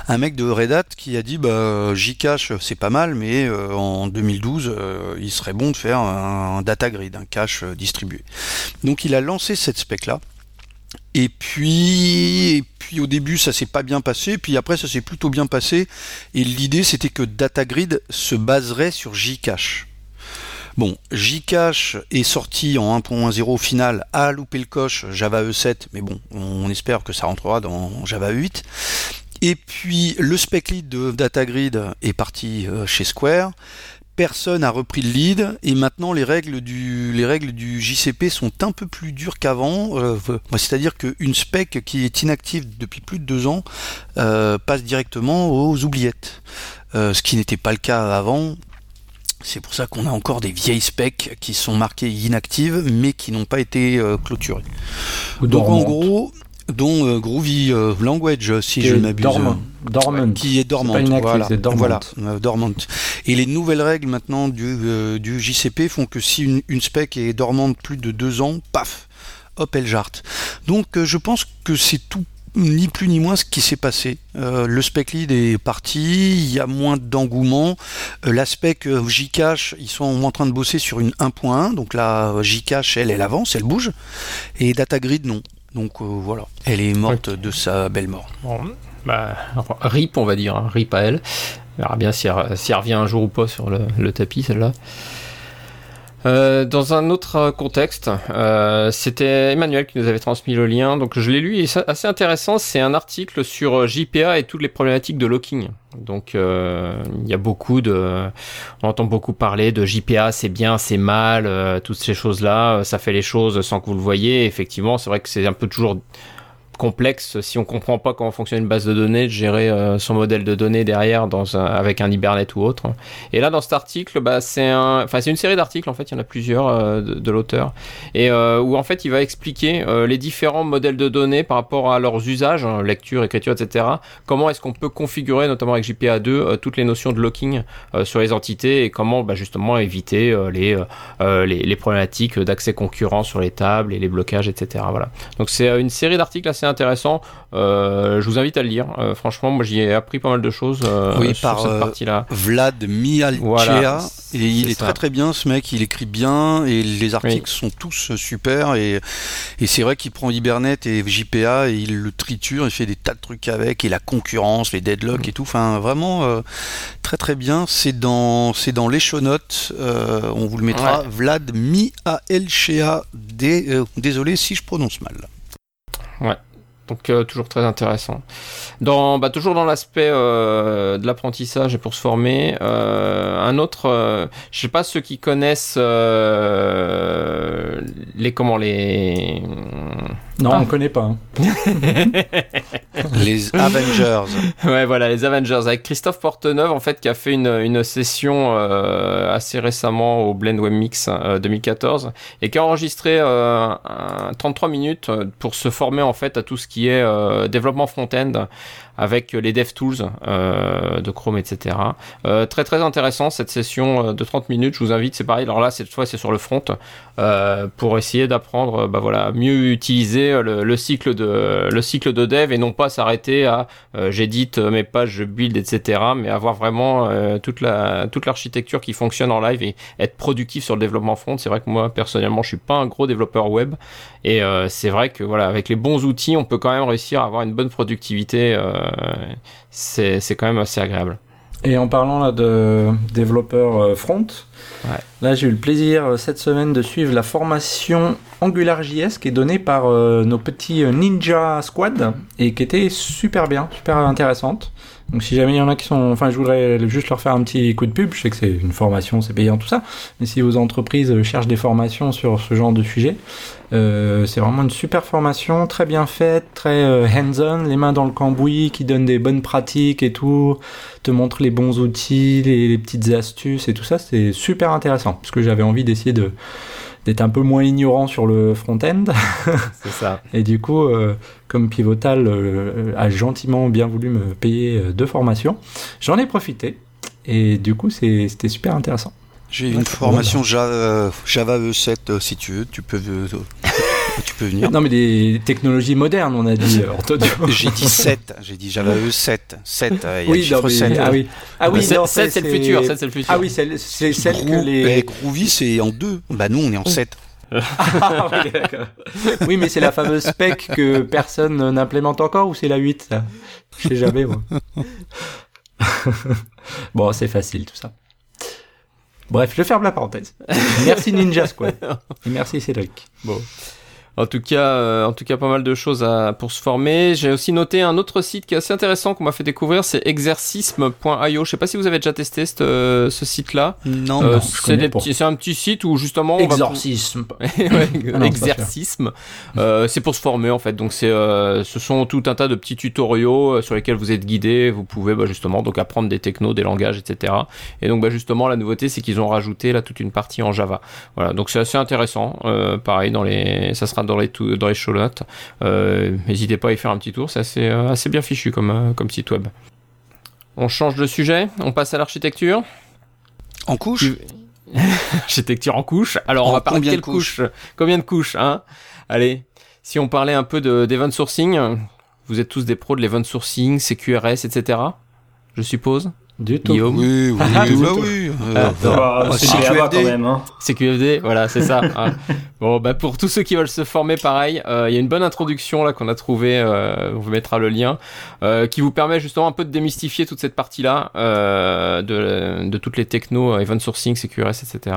Un mec de Red Hat qui a dit bah, Jcache c'est pas mal, mais euh, en 2012, euh, il serait bon de faire un, data grid, un cache euh, distribué. Donc il a lancé cette spec là. Et puis, et puis au début ça s'est pas bien passé, puis après ça s'est plutôt bien passé. Et l'idée c'était que DataGrid se baserait sur Jcache. Bon, Jcache est sorti en 1.10 au final, a loupé le coche Java E7, mais bon, on espère que ça rentrera dans Java E8. Et puis le spec lead de DataGrid est parti euh, chez Square. Personne a repris le lead et maintenant les règles du, les règles du JCP sont un peu plus dures qu'avant. Euh, C'est-à-dire qu'une spec qui est inactive depuis plus de deux ans euh, passe directement aux oubliettes. Euh, ce qui n'était pas le cas avant. C'est pour ça qu'on a encore des vieilles specs qui sont marquées inactives mais qui n'ont pas été clôturées. Donc en gros, dont euh, Groovy euh, Language si Qui je ne m'abuse. dormant. Dormant. Qui est dormante, pas voilà. dormante. Voilà, euh, dormante. Et les nouvelles règles maintenant du, euh, du JCP font que si une, une spec est dormante plus de deux ans, paf, hop, elle jarte. Donc euh, je pense que c'est tout ni plus ni moins ce qui s'est passé. Euh, le spec lead est parti, il y a moins d'engouement. Euh, la spec euh, Jcache, ils sont en train de bosser sur une 1.1, donc la Jcache, elle, elle avance, elle bouge. Et DataGrid, non. Donc euh, voilà, elle est morte de sa belle mort. Bon, bah, RIP, on va dire, hein, RIP à elle. On verra bien si elle, si elle revient un jour ou pas sur le, le tapis, celle-là. Euh, dans un autre contexte, euh, c'était Emmanuel qui nous avait transmis le lien, donc je l'ai lu et c'est assez intéressant. C'est un article sur JPA et toutes les problématiques de locking. Donc euh, il y a beaucoup de, on entend beaucoup parler de JPA, c'est bien, c'est mal, euh, toutes ces choses-là, ça fait les choses sans que vous le voyez. Effectivement, c'est vrai que c'est un peu toujours complexe si on comprend pas comment fonctionne une base de données, de gérer euh, son modèle de données derrière dans avec un Hibernate ou autre. Et là, dans cet article, bah, c'est une série d'articles en fait. Il y en a plusieurs euh, de, l'auteur et euh, où en fait il va expliquer les différents modèles de données par rapport à leurs usages, hein, lecture, écriture, etc. Comment est-ce qu'on peut configurer, notamment avec JPA2, euh, toutes les notions de locking sur les entités et comment bah, justement éviter les, problématiques d'accès concurrent sur les tables et les blocages, etc. Voilà. Donc c'est une série d'articles assez assez intéressant. je vous invite à le lire. franchement, moi j'y ai appris pas mal de choses oui, sur par, cette partie-là. Vlad Mialchea. et il est, très très bien ce mec, il écrit bien et les articles sont tous super et, et c'est vrai qu'il prend Hibernate et JPA et il le triture, il fait des tas de trucs avec et la concurrence, les deadlocks et tout. Enfin, vraiment très très bien. C'est dans c'est dans les show notes. on vous le mettra. Vlad Mialchea. désolé si je prononce mal. Ouais, donc euh, toujours très intéressant. Dans, bah, toujours dans l'aspect euh, de l'apprentissage et pour se former, euh, un autre, je sais pas ceux qui connaissent les comment les. Non, ah. on connaît pas. Hein. les Avengers. Ouais, voilà, les Avengers avec Christophe Porteneuve en fait qui a fait une, une session assez récemment au Blend Web Mix 2014 et qui a enregistré 33 minutes pour se former en fait à tout ce qui qui est euh, développement front-end avec les DevTools euh, de Chrome, etc. Euh, très très intéressant cette session de 30 minutes. Je vous invite, c'est pareil. Alors là, cette fois, c'est sur le front pour essayer d'apprendre, bah voilà, mieux utiliser le, cycle de le cycle de dev et non pas s'arrêter à j'édite mes pages, je build, etc. Mais avoir vraiment toute la toute l'architecture qui fonctionne en live et être productif sur le développement front. C'est vrai que moi personnellement, je suis pas un gros développeur web et c'est vrai que voilà, avec les bons outils, on peut quand même réussir à avoir une bonne productivité. Euh, c'est quand même assez agréable. Et en parlant là de développeur euh, front, là j'ai eu le plaisir euh, cette semaine de suivre la formation AngularJS qui est donnée par nos petits Ninja Squad et qui était super bien, super intéressante. Donc si jamais il y en a qui sont, enfin je voudrais juste leur faire un petit coup de pub. Je sais que c'est une formation, c'est payant tout ça, mais si vos entreprises cherchent des formations sur ce genre de sujet, euh, c'est vraiment une super formation, très bien faite, très euh, hands-on, les mains dans le cambouis, qui donne des bonnes pratiques et tout, te montre les bons outils, les, petites astuces et tout ça. C'est super intéressant parce que j'avais envie d'essayer de d'être un peu moins ignorant sur le front-end. C'est ça. et du coup, euh, comme Pivotal a gentiment bien voulu me payer deux formations, j'en ai profité. Et du coup, c'était super intéressant. J'ai une formation Java, Java E7 si tu veux, tu peux, euh, tu peux venir. Non mais des technologies modernes on a dit J'ai dit 7, j'ai dit Java E7, 7, il y a oui, le 7. Ah oui, ah oui 7 c'est le futur, c'est le futur. Ah oui, c'est celle que les... Groovy c'est en 2, bah nous on est en 7. ah, oui, oui, mais c'est la fameuse spec que personne n'implémente encore ou c'est la 8 ça Je sais jamais moi. bon, c'est facile tout ça. Bref, je ferme la parenthèse. Merci Ninja Squad. Et merci Cédric. Bon. En tout cas, euh, en tout cas, pas mal de choses à, pour se former. J'ai aussi noté un autre site qui est assez intéressant qu'on m'a fait découvrir, c'est exercisme.io. Je sais pas si vous avez déjà testé ce, euh, ce site-là. Non, euh, c'est un petit site où justement exorcisme. Ah exercisme. Euh, c'est pour se former en fait. Donc c'est, ce sont tout un tas de petits tutoriaux sur lesquels vous êtes guidé. Vous pouvez bah, justement donc apprendre des technos, des langages, etc. Et donc bah, justement la nouveauté, c'est qu'ils ont rajouté là toute une partie en Java. Voilà, donc c'est assez intéressant. pareil dans les, ça sera dans les, dans les show notes. Euh, n'hésitez pas à y faire un petit tour, c'est assez, euh, assez bien fichu comme, euh, comme site web. On change de sujet, on passe à l'architecture. En couche? Architecture en couche. Alors on va parler de quelle couche? Combien de couches hein? Allez, si on parlait un peu d'event sourcing, vous êtes tous des pros de l'event sourcing, CQRS, etc. Je suppose? Du tout. Guillaume. Oui, oui, ah, oui, oui. Euh, ah, c'est CQFD. quand même. Hein. CQFD, voilà, c'est ça. Ah. Bon, bah pour tous ceux qui veulent se former, pareil, euh, il y a une bonne introduction là qu'on a trouvé. Euh, on vous mettra le lien, euh, qui vous permet justement un peu de démystifier toute cette partie-là euh, de, de toutes les technos, event sourcing, CQRS, etc.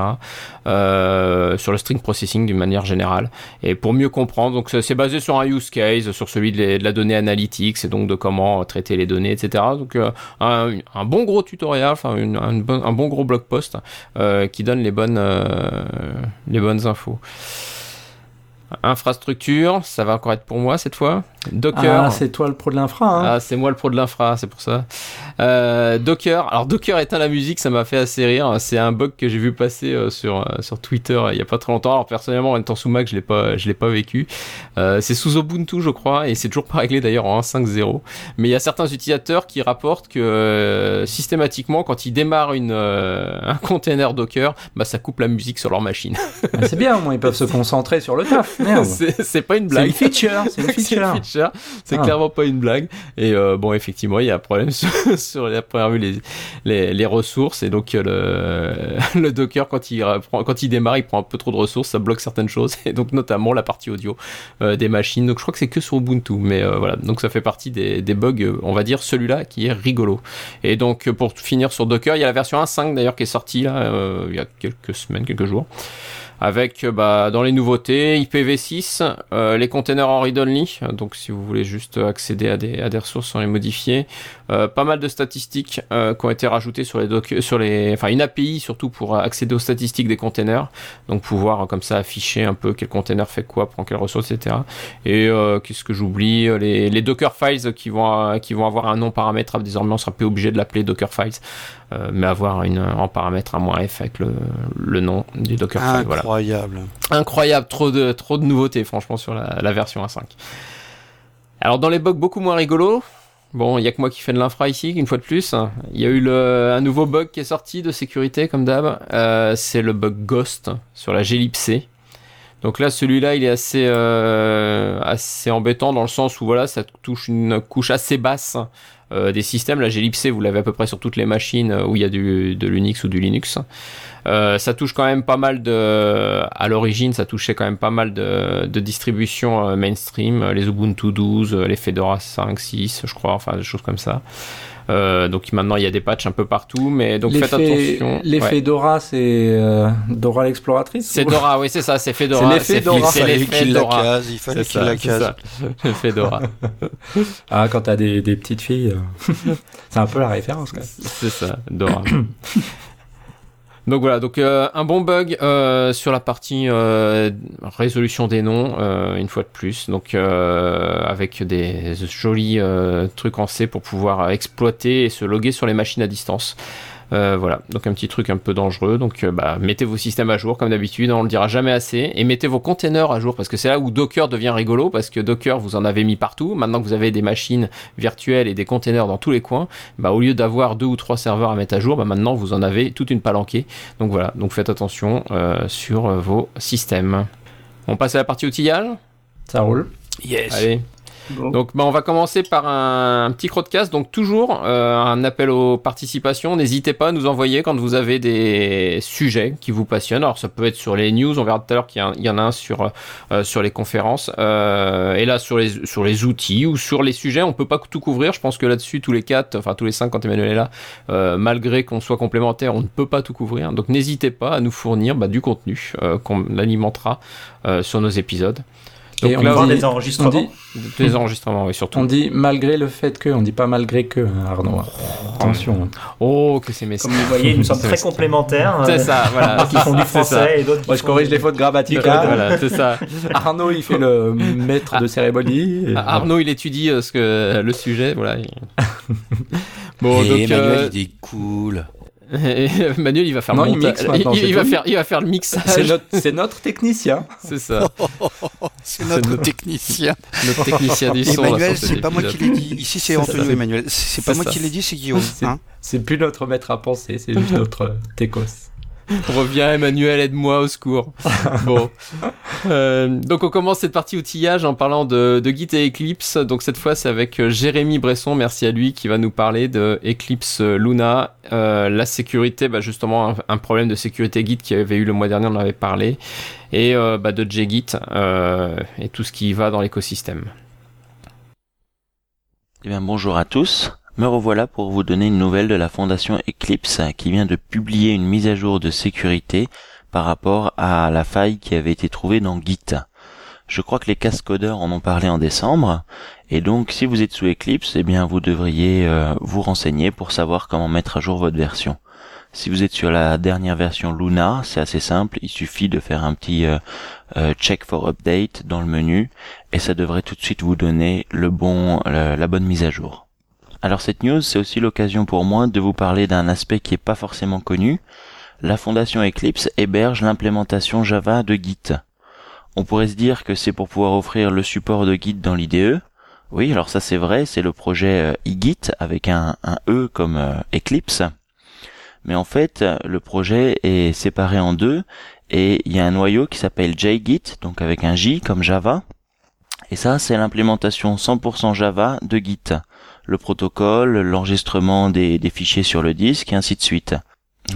sur le string processing d'une manière générale, et pour mieux comprendre. Donc c'est basé sur un use case, sur celui de, la donnée analytics, et donc de comment traiter les données, etc. Donc un, un bon gros tutoriel, enfin un, bon gros blog post euh, qui donne les bonnes, euh, les bonnes infos. Infrastructure, ça va encore être pour moi cette fois. Docker. Ah, c'est toi le pro de l'infra. Hein. Ah, c'est moi le pro de l'infra, c'est pour ça. Euh, Docker. Alors Docker éteint la musique, ça m'a fait assez rire. C'est un bug que j'ai vu passer euh, sur euh, sur Twitter il y a pas très longtemps. Alors personnellement, en étant sous Mac, je l'ai pas je l'ai pas vécu. c'est sous Ubuntu, je crois, et c'est toujours pas réglé d'ailleurs en 1.5.0. Mais il y a certains utilisateurs qui rapportent que systématiquement, quand ils démarrent une un container Docker, bah ça coupe la musique sur leur machine. Ah, c'est bien, au moins ils peuvent se concentrer sur le taf. c'est pas une blague. C'est une feature. C'est une feature. Cher. C'est Ah. clairement pas une blague. Et euh, bon, effectivement, il y a un problème sur, sur la première vue les, les, les ressources. Et donc, euh, le, le Docker, quand il, prend, quand il démarre, il prend un peu trop de ressources, ça bloque certaines choses. Et donc, notamment la partie audio euh, des machines. Donc, je crois que c'est que sur Ubuntu. Mais euh, voilà, donc ça fait partie des, des bugs, on va dire, celui-là qui est rigolo. Et donc, pour finir sur Docker, il y a la version 1.5 d'ailleurs qui est sortie là, il y a quelques semaines, quelques jours avec euh, bah, dans les nouveautés IPv6, euh, les containers en read-only, donc si vous voulez juste accéder à des, à des ressources sans les modifier, euh, pas mal de statistiques euh, qui ont été rajoutées sur les sur les, enfin une API surtout pour accéder aux statistiques des containers, donc pouvoir euh, comme ça afficher un peu quel container fait quoi, prend quelle ressource, etc. Et euh, qu'est-ce que j'oublie, les, les Docker files qui vont euh, qui vont avoir un nom paramétrable désormais, on sera plus obligé de l'appeler Docker files, euh, mais avoir une en paramètre un moins f avec le, le nom du Docker file. Voilà Incroyable. incroyable, trop de, trop de nouveautés franchement sur la, la version 1.5. Alors dans les bugs beaucoup moins rigolos, bon il y a que moi qui fais de l'infra ici une fois de plus, il y a eu le, un nouveau bug qui est sorti de sécurité comme d'hab, euh, c'est le bug Ghost sur la glibc. Donc là celui-là il est assez, euh, assez embêtant dans le sens où voilà ça touche une couche assez basse euh, des systèmes. La glibc vous l'avez à peu près sur toutes les machines où il y a du, de l'Unix ou du Linux. Euh, ça touche quand même pas mal de. À l'origine, ça touchait quand même pas mal de, de distributions euh, mainstream, euh, les Ubuntu 12, euh, les Fedora 5, 6, je crois, enfin des choses comme ça. Euh, donc maintenant il y a des patchs un peu partout, mais donc faites L'effet- attention. L'effet Ouais. Dora, c'est euh, Dora l'exploratrice C'est ou- Dora, oui c'est ça, c'est Fedora. C'est l'effet Dora. C'est Il fallait l'effet qu'il la Dora. case, il fallait C'est qu'il ça, la c'est case. ça. Fedora, Ah, quand t'as des, des petites filles, euh, c'est un peu la référence. Quoi. c'est ça, Dora. Donc voilà, donc euh, un bon bug euh, sur la partie euh, résolution des noms, une fois de plus, donc avec des jolis trucs en C pour pouvoir exploiter et se loguer sur les machines à distance. Euh, voilà, donc un petit truc un peu dangereux. Donc, euh, bah, mettez vos systèmes à jour comme d'habitude, on le dira jamais assez, et mettez vos containers à jour parce que c'est là où Docker devient rigolo parce que Docker vous en avez mis partout. Maintenant que vous avez des machines virtuelles et des containers dans tous les coins, bah, au lieu d'avoir deux ou trois serveurs à mettre à jour, bah, maintenant vous en avez toute une palanquée. Donc voilà, donc faites attention euh, sur vos systèmes. On passe à la partie outillage? Ça roule. Yes. Allez. Donc bah, on va commencer par un, petit crowdcast. Donc toujours euh, un appel aux participations. N'hésitez pas à nous envoyer quand vous avez des sujets qui vous passionnent. Alors ça peut être sur les news. On verra tout à l'heure qu'il y, en a un sur euh, sur les conférences. Euh, et là sur les sur les outils ou sur les sujets, on peut pas tout couvrir. Je pense que là-dessus tous les quatre, enfin tous les cinq quand Emmanuel est là, malgré qu'on soit complémentaire, on ne peut pas tout couvrir. Donc n'hésitez pas à nous fournir bah, du contenu qu'on alimentera sur nos épisodes. Donc Et on là, Voir dit- des enregistrements. on dit- des enregistrements, oui, surtout. On dit malgré le fait que, on dit pas malgré que, hein, Arnaud. Attention. Oh, que c'est mes Comme vous voyez, nous sommes très complémentaires. C'est euh, ça, voilà. Qui font du C'est ça. français et d'autres Moi, je corrige les fautes grammatiques. Voilà, c'est ça. Arnaud, il fait le maître de cérémonie. et- Ah, Arnaud, il étudie euh, ce que le sujet, voilà. il- bon, Et donc Emmanuel, euh, il est cool. Et Manuel, il va faire Non, le il monta- mixe maintenant, il, va faire, il va faire le mixage. C'est notre, technicien. C'est ça. C'est notre notre- technicien. Notre technicien du son. Emmanuel, c'est pas moi qui l'ai dit. Ici, c'est Antonio. Emmanuel. C'est pas moi qui l'ai dit, c'est Guillaume. C'est- hein. C'est plus notre maître à penser, c'est juste notre techos. Reviens, Emmanuel, aide-moi au secours. bon. Euh, donc, on commence cette partie outillage en parlant de, Git et Eclipse. Donc, cette fois, c'est avec euh, Jérémy Bresson, merci à lui, qui va nous parler de Eclipse Luna. Euh, la sécurité, bah, justement, un, problème de sécurité Git qui avait eu le mois dernier, on en avait parlé. Et bah, de JGit et tout ce qui va dans l'écosystème. Eh bien, bonjour à tous. Me revoilà pour vous donner une nouvelle de la fondation Eclipse qui vient de publier une mise à jour de sécurité par rapport à la faille qui avait été trouvée dans Git. Je crois que les cascodeurs en ont parlé en décembre et donc si vous êtes sous Eclipse, eh bien vous devriez euh, vous renseigner pour savoir comment mettre à jour votre version. Si vous êtes sur la dernière version Luna, c'est assez simple, il suffit de faire un petit euh, euh, check for update dans le menu et ça devrait tout de suite vous donner le bon, la, la bonne mise à jour. Alors cette news, c'est aussi l'occasion pour moi de vous parler d'un aspect qui est pas forcément connu. La fondation Eclipse héberge l'implémentation Java de Git. On pourrait se dire que c'est pour pouvoir offrir le support de Git dans l'IDE. Oui, alors ça c'est vrai, c'est le projet euh, eGit avec un, un E comme euh, Eclipse. Mais en fait, le projet est séparé en deux et il y a un noyau qui s'appelle JGit, donc avec un J comme Java, Et ça, c'est l'implémentation 100% Java de Git. Le protocole, l'enregistrement des, fichiers sur le disque et ainsi de suite.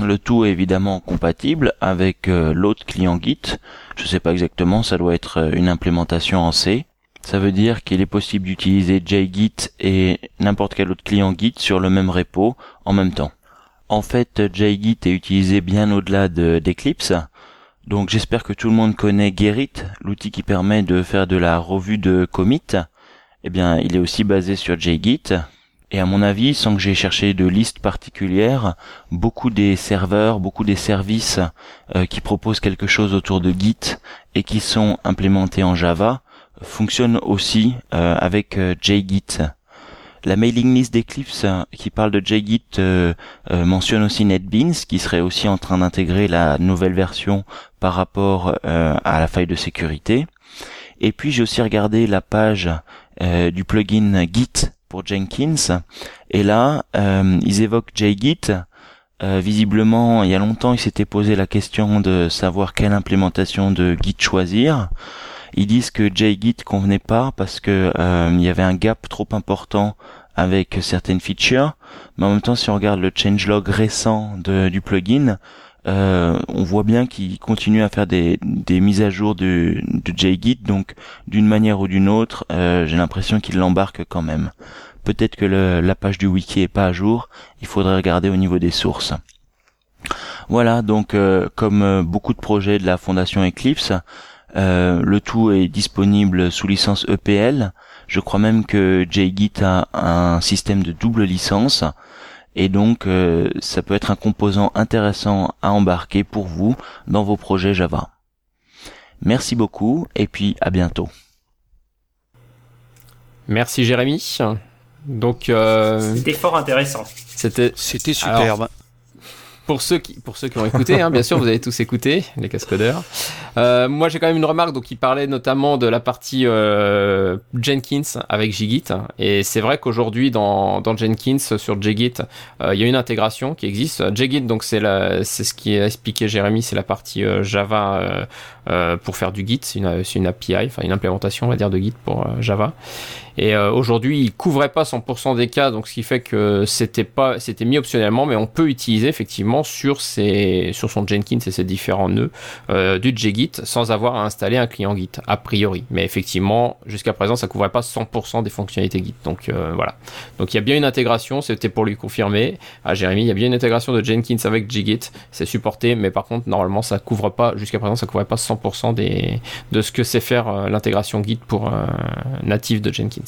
Le tout est évidemment compatible avec euh, l'autre client Git. Je sais pas exactement, ça doit être euh, une implémentation en C. Ça veut dire qu'il est possible d'utiliser JGit et n'importe quel autre client Git sur le même repo en même temps. En fait, JGit est utilisé bien au-delà d'Eclipse. Donc j'espère que tout le monde connaît Gerrit, l'outil qui permet de faire de la revue de commit. Eh bien, il est aussi basé sur JGit. Et à mon avis, sans que j'ai cherché de liste particulière, beaucoup des serveurs, beaucoup des services euh, qui proposent quelque chose autour de Git et qui sont implémentés en Java fonctionnent aussi euh, avec euh, JGit. La mailing list d'Eclipse qui parle de JGit mentionne aussi NetBeans qui serait aussi en train d'intégrer la nouvelle version par rapport à la faille de sécurité. Et puis j'ai aussi regardé la page du plugin Git pour Jenkins. Et là, euh, ils évoquent JGit. Euh, visiblement, il y a longtemps, ils s'étaient posé la question de savoir quelle implémentation de Git choisir. Ils disent que JGit convenait pas parce que euh, il y avait un gap trop important avec certaines features. Mais en même temps, si on regarde le changelog récent du plugin, euh, on voit bien qu'il continue à faire des, mises à jour de, de JGit, donc d'une manière ou d'une autre, euh, j'ai l'impression qu'il l'embarque quand même. Peut-être que le, la page du wiki est pas à jour, il faudrait regarder au niveau des sources. Voilà, donc euh, comme beaucoup de projets de la fondation Eclipse, le tout est disponible sous licence EPL. Je crois même que JGit a un système de double licence et donc euh, ça peut être un composant intéressant à embarquer pour vous dans vos projets Java. Merci beaucoup et puis à bientôt. Merci Jérémy. Donc euh, c'était fort intéressant. C'était c'était superbe pour ceux qui pour ceux qui ont écouté, hein, bien sûr, vous avez tous écouté les cascodeurs. Euh, moi, j'ai quand même une remarque. Donc, il parlait notamment de la partie euh, Jenkins avec Jgit, et c'est vrai qu'aujourd'hui dans, dans Jenkins sur Jgit, euh, il y a une intégration qui existe. Jgit, donc c'est c'est ce qui a expliqué Jérémy, c'est la partie euh, Java euh, euh, pour faire du Git. C'est une une API, enfin une implémentation, on va dire, de Git pour Java. Et euh, aujourd'hui, il couvrait pas 100% des cas, donc ce qui fait que c'était pas, c'était mis optionnellement, mais on peut utiliser effectivement sur ses, sur son Jenkins et ses différents nœuds euh, du JGit sans avoir à installer un client Git a priori. Mais effectivement, jusqu'à présent, ça couvrait pas 100% des fonctionnalités Git. Donc euh, voilà. Donc il y a bien une intégration. C'était pour lui confirmer à Jérémy, il y a bien une intégration de Jenkins avec JGit. C'est supporté, mais par contre, normalement, ça couvre pas, jusqu'à présent, ça couvrait pas 100% des, de ce que c'est faire euh, l'intégration Git pour euh, natif de Jenkins.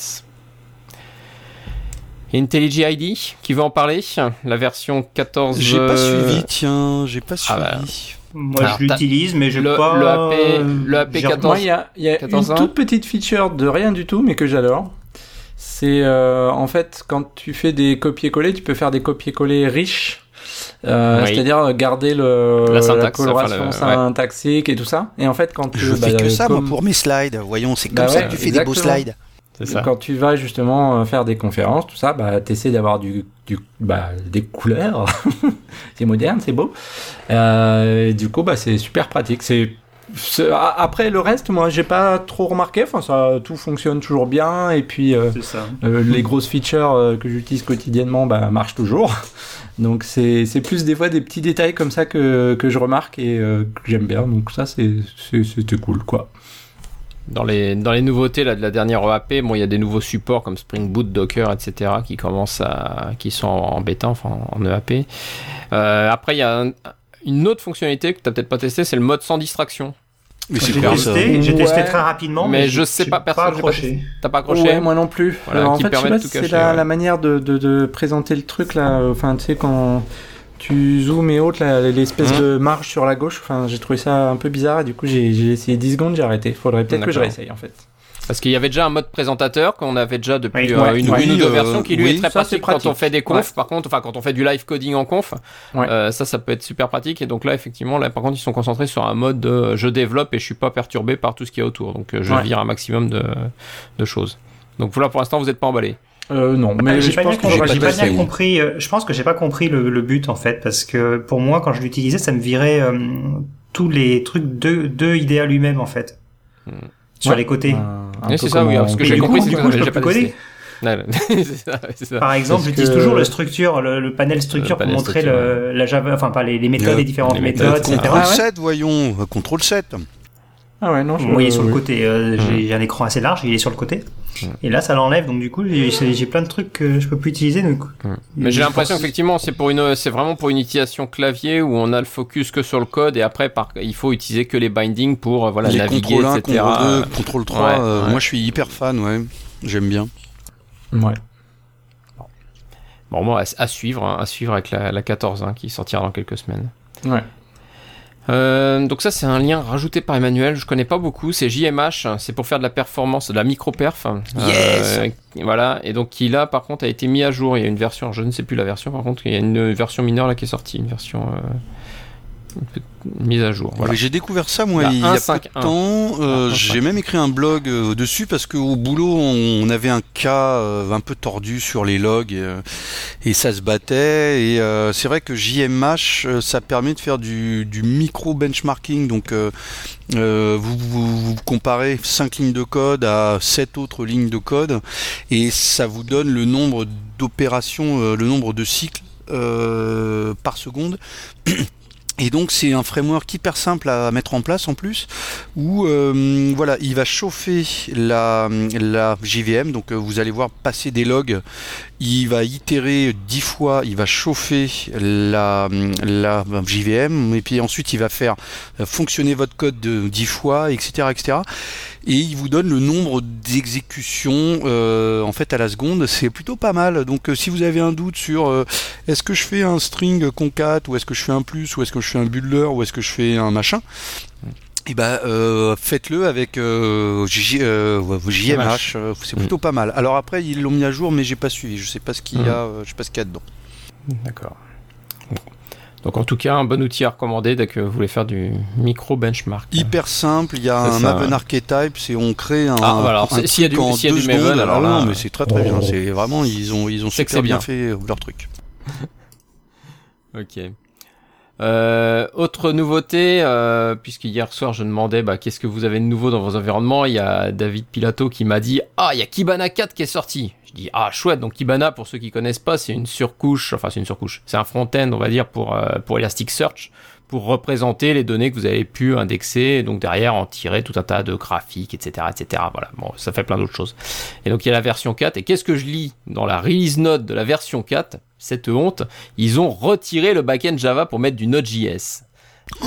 IntelliJ ID, qui veut en parler La version 14. J'ai pas suivi, tiens, j'ai pas suivi. Ah bah. Moi, Alors, je l'utilise, mais je le, pas. Le AP, le AP 14. Moi, il y a, y a 14 une toute petite feature de rien du tout, mais que j'adore. C'est euh, en fait quand tu fais des copier-coller, tu peux faire des copier-coller riches. Euh, oui. C'est-à-dire garder le, la, syntaxe, la coloration enfin, le, syntaxique ouais. et tout ça. Et en fait, quand tu. Je bah, fais que ça, comme... moi, pour mes slides. Voyons, c'est comme bah ça ouais, que tu fais exactement. des beaux slides. Quand tu vas justement faire des conférences, tout ça, bah, t'essaies d'avoir du, du, bah, des couleurs. c'est moderne, c'est beau. Euh, du coup, bah, c'est super pratique. C'est après le reste, moi, j'ai pas trop remarqué. Enfin, ça, tout fonctionne toujours bien. Et puis, euh, euh, les grosses features que j'utilise quotidiennement, bah, marchent toujours. Donc, c'est plus des fois des petits détails comme ça que, que je remarque et que j'aime bien. Donc, ça, c'était cool, quoi. Dans les, dans les nouveautés là, de la dernière EAP, bon, il y a des nouveaux supports comme Spring Boot, Docker, etc. qui commencent à, qui sont en bêta, enfin en EAP. Euh, après, il y a un, une autre fonctionnalité que tu n'as peut-être pas testé, c'est le mode sans distraction. J'ai testé, j'ai testé ouais. très rapidement, mais, mais je sais pas, personne. T'as pas accroché Ouais, moi non plus. Voilà, Alors, en qui fait, permet je sais de pas tout si cacher. c'est la, ouais. la manière de, de, de, présenter le truc là. Enfin, tu sais quand tu zoomes et autres, l'espèce Mmh. de marge sur la gauche. Enfin, j'ai trouvé ça un peu bizarre et du coup, j'ai essayé 10 secondes, j'ai arrêté. Faudrait peut-être que je réessaye en fait. Parce qu'il y avait déjà un mode présentateur qu'on avait déjà depuis Oui, euh, ouais, une, une ou deux Oui, versions euh, qui lui oui, est très ça, pratique, c'est pratique. quand on fait des confs. Ouais. Par contre, enfin quand on fait du live coding en conf, Ouais. euh, ça ça peut être super pratique. Et donc là effectivement là par contre ils sont concentrés sur un mode de je développe et je suis pas perturbé par tout ce qu'il y a autour. Donc euh, je Ouais. vire un maximum de, de choses. Donc voilà pour l'instant vous n'êtes pas emballé. Euh, non, mais Ah, j'ai je pas, pense bien, compris, pas pas bien essayé. compris. euh, Je pense que j'ai pas compris le, le but en fait, parce que pour moi, quand je l'utilisais, ça me virait euh, tous les trucs de, de IDEA lui-même en fait. Hmm. sur Ouais. les côtés. Oui, c'est ça, oui. comme alors, Ce en- que j'ai du compris, coup, c'est du que coup, j'ai je peux pas c'est ça, c'est ça. Par exemple, Parce j'utilise que- toujours le structure, le, le panel structure Le panel pour montrer structure, le, la Java, enfin pas les, les méthodes, Euh, les différentes les méthodes, méthodes, etc. Contrôle Ah ouais 7, voyons. euh, Contrôle 7. Ah ouais, non, je Vous voyez sur le côté, euh, j'ai j'ai un écran assez large, il est sur le côté. Et là, ça l'enlève, donc du coup, j'ai plein de trucs que je peux plus utiliser. Donc, Mais j'ai l'impression qu'effectivement, c'est pour une, c'est vraiment pour une utilisation clavier où on a le focus que sur le code et après, par, il faut utiliser que les bindings pour, euh, voilà, les naviguer, contrôle 1, etc. contrôle 2, contrôle 3. Ouais, euh, ouais. Moi, je suis hyper fan, ouais. J'aime bien. Ouais. Bon, moi, à, à suivre, hein, à suivre avec la, la 14 hein, qui sortira dans quelques semaines. Ouais. Euh, donc ça c'est un lien rajouté par Emmanuel, je connais pas beaucoup, c'est JMH, c'est pour faire de la performance, de la micro-perf. Yes. Euh, Voilà, et donc qui là par contre a été mis à jour, il y a une version, je ne sais plus la version. Par contre, il y a une version mineure là qui est sortie, une version euh, mise à jour. Voilà. J'ai découvert ça moi il y a peu 1.5.1. de temps. Euh, La 1.5. J'ai même écrit un blog euh, dessus parce qu'au boulot on, on avait un cas euh, un peu tordu sur les logs et ça se battait. Et c'est vrai que JMH ça permet de faire du, du micro benchmarking. Donc vous, vous, vous comparez 5 lignes de code à 7 autres lignes de code et ça vous donne le nombre d'opérations, le nombre de cycles par seconde. Et donc c'est un framework hyper simple à mettre en place en plus, où euh, voilà, il va chauffer la, la JVM, donc euh, vous allez voir passer des logs, il va itérer 10 fois, il va chauffer la, JVM, et puis ensuite il va faire fonctionner votre code de 10 fois, etc. etc. Et il vous donne le nombre d'exécutions euh, en fait à la seconde, c'est plutôt pas mal. Donc euh, si vous avez un doute sur euh, est-ce que je fais un string concat ou est-ce que je fais un plus ou est-ce que je fais un bundler ou est-ce que je fais un machin et ben euh, faites-le avec euh, J- euh, JMH, euh, c'est plutôt pas mal. Alors après ils l'ont mis à jour mais j'ai pas suivi, je sais pas ce qu'il y a, euh, je sais pas ce qu'il y a dedans. D'accord. Donc en tout cas, un bon outil à recommander dès que vous voulez faire du micro benchmark. Hyper simple, il y a un ça, Maven ouais. Archetype, c'est on crée un, Ah, voilà, s'il y a du- s'il y a du Maven, secondes. alors là- non, mais c'est très très bien, Oh. c'est vraiment ils ont ils ont super bien bien. fait leur truc. Ok. Euh, autre nouveauté, euh, puisque hier soir je demandais bah, qu'est-ce que vous avez de nouveau dans vos environnements, il y a David Pilato qui m'a dit ah il y a Kibana 4 qui est sorti. Je dis ah chouette donc Kibana pour ceux qui connaissent pas c'est une surcouche, enfin c'est une surcouche, c'est un front-end on va dire pour euh, pour Elasticsearch pour représenter les données que vous avez pu indexer donc derrière en tirer tout un tas de graphiques etc etc voilà. Bon ça fait plein d'autres choses. Et donc il y a la version 4 et qu'est-ce que je lis dans la release note de la version 4 cette honte ils ont retiré le backend Java pour mettre du Node.js.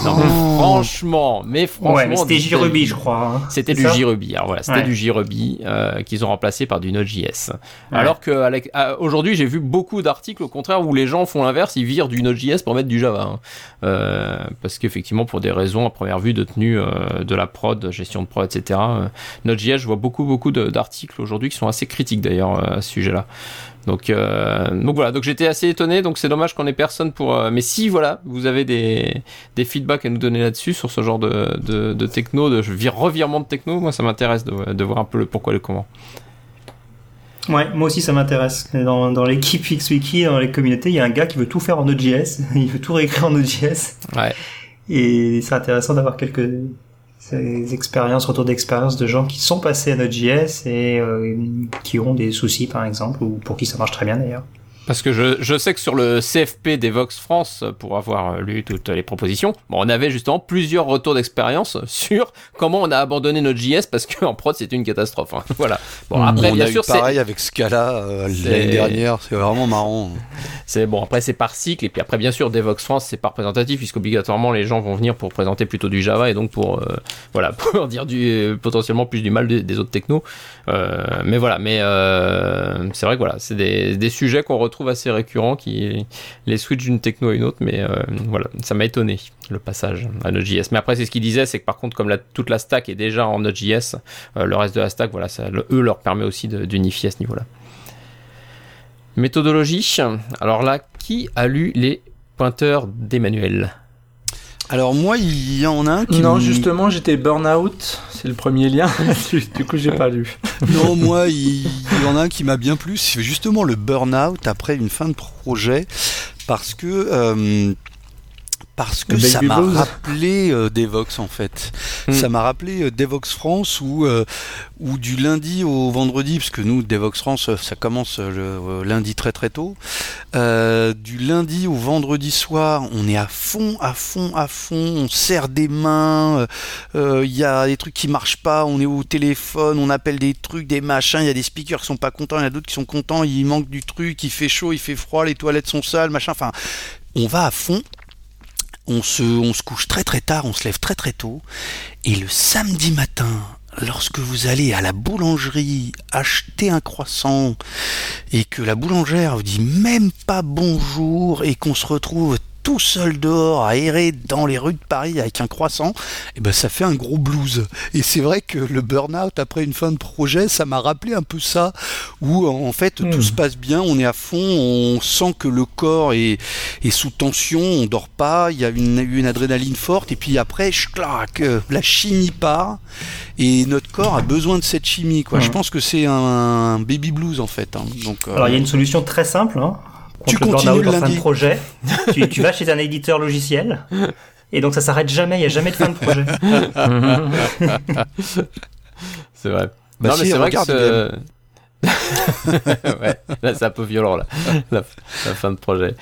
Non, mais franchement, mais franchement. ouais, c'était. JRuby, je crois. hein. C'était du JRuby. Alors voilà, c'était Ouais. du JRuby euh, qu'ils ont remplacé par du Node.js. Ouais. Alors que à- aujourd'hui, j'ai vu beaucoup d'articles au contraire où les gens font l'inverse, ils virent du Node.js pour mettre du Java. hein. Euh, parce qu'effectivement, pour des raisons à première vue de tenue euh, de la prod, gestion de prod, etc. euh, Node.js, je vois beaucoup beaucoup d'articles aujourd'hui qui sont assez critiques d'ailleurs euh, à ce sujet-là. Donc, euh, donc voilà, donc j'étais assez étonné, donc c'est dommage qu'on ait personne pour. euh, mais si voilà, vous avez des, des feedbacks à nous donner là-dessus sur ce genre de, de, de techno, de vir- revirement de techno, moi ça m'intéresse de, de voir un peu le pourquoi et le comment. Ouais, moi aussi ça m'intéresse. Dans, dans l'équipe XWiki, dans les communautés, il y a un gars qui veut tout faire en Node.js. Il veut tout réécrire en Node.js. Ouais. Et c'est intéressant d'avoir quelques ces expériences, retours d'expérience de gens qui sont passés à Node.js et euh, qui ont des soucis par exemple, ou pour qui ça marche très bien d'ailleurs. Parce que je, je sais que sur le CFP des Vox France, pour avoir lu toutes les propositions, bon, on avait justement plusieurs retours d'expérience sur comment on a abandonné notre JS parce qu'en prod c'était une catastrophe. hein. Voilà. Bon Mm. après on bien a sûr eu c'est pareil avec Scala euh, l'année dernière, c'est vraiment marrant. c'est bon après c'est par cycle et puis après bien sûr Devox France c'est pas représentatif puisqu'obligatoirement les gens vont venir pour présenter plutôt du Java et donc pour euh, voilà pour dire du euh, potentiellement plus du mal des, des autres technos. Euh, mais voilà mais euh, c'est vrai que voilà c'est des, des sujets qu'on retrouve assez récurrents qui les switch d'une techno à une autre mais euh, voilà ça m'a étonné le passage à Node.js. Mais après c'est ce qu'il disait c'est que par contre comme la, toute la stack est déjà en Node.js euh, le reste de la stack voilà ça le- eux leur permet aussi d'unifier à ce niveau-là. Méthodologie. Alors là, qui a lu les pointeurs d'Emmanuel? Alors moi, il y en a un qui Non, me- justement, j'étais burn-out. C'est le premier lien. du coup, j'ai pas lu. Non, moi, il, il y en a un qui m'a bien plu, c'est justement le burn-out après une fin de projet, parce que euh, parce que Le ça Baby m'a rappelé euh, Devox en fait. Ça m'a rappelé euh, Devox France où, euh, où du lundi au vendredi, parce que nous Devox France euh, ça commence euh, le euh, lundi très très tôt, euh, du lundi au vendredi soir on est à fond, à fond, à fond, on serre des mains, euh, euh, il y a des trucs qui marchent pas, on est au téléphone, on appelle des trucs, des machins, il y a des speakers qui sont pas contents, il y en a d'autres qui sont contents, il manque du truc, il fait chaud, il fait froid, les toilettes sont sales, machin, enfin on va à fond on se, couche très très tard, on se lève très très tôt, et le samedi matin, lorsque vous allez à la boulangerie acheter un croissant, et que la boulangère vous dit même pas bonjour, et qu'on se retrouve tout seul dehors à errer dans les rues de Paris avec un croissant, et ben ça fait un gros blues. Et c'est vrai que le burn-out après une fin de projet, ça m'a rappelé un peu ça, où en fait Hmm. tout se passe bien, on est à fond, on sent que le corps est, est sous tension, on dort pas, il y a une, une adrénaline forte, et puis après, clac, la chimie part, et notre corps a besoin de cette chimie. Quoi. Je pense que c'est un, baby blues en fait. hein. Donc, euh, Alors il y a une solution très simple. Hein, Tu le continues le lundi. de projet. tu, tu vas chez un éditeur logiciel. Et donc ça s'arrête jamais, il n'y a jamais de fin de projet. C'est vrai. Bah non, si, mais c'est vrai que ce- ouais, là c'est un peu violent là, la, la fin de projet.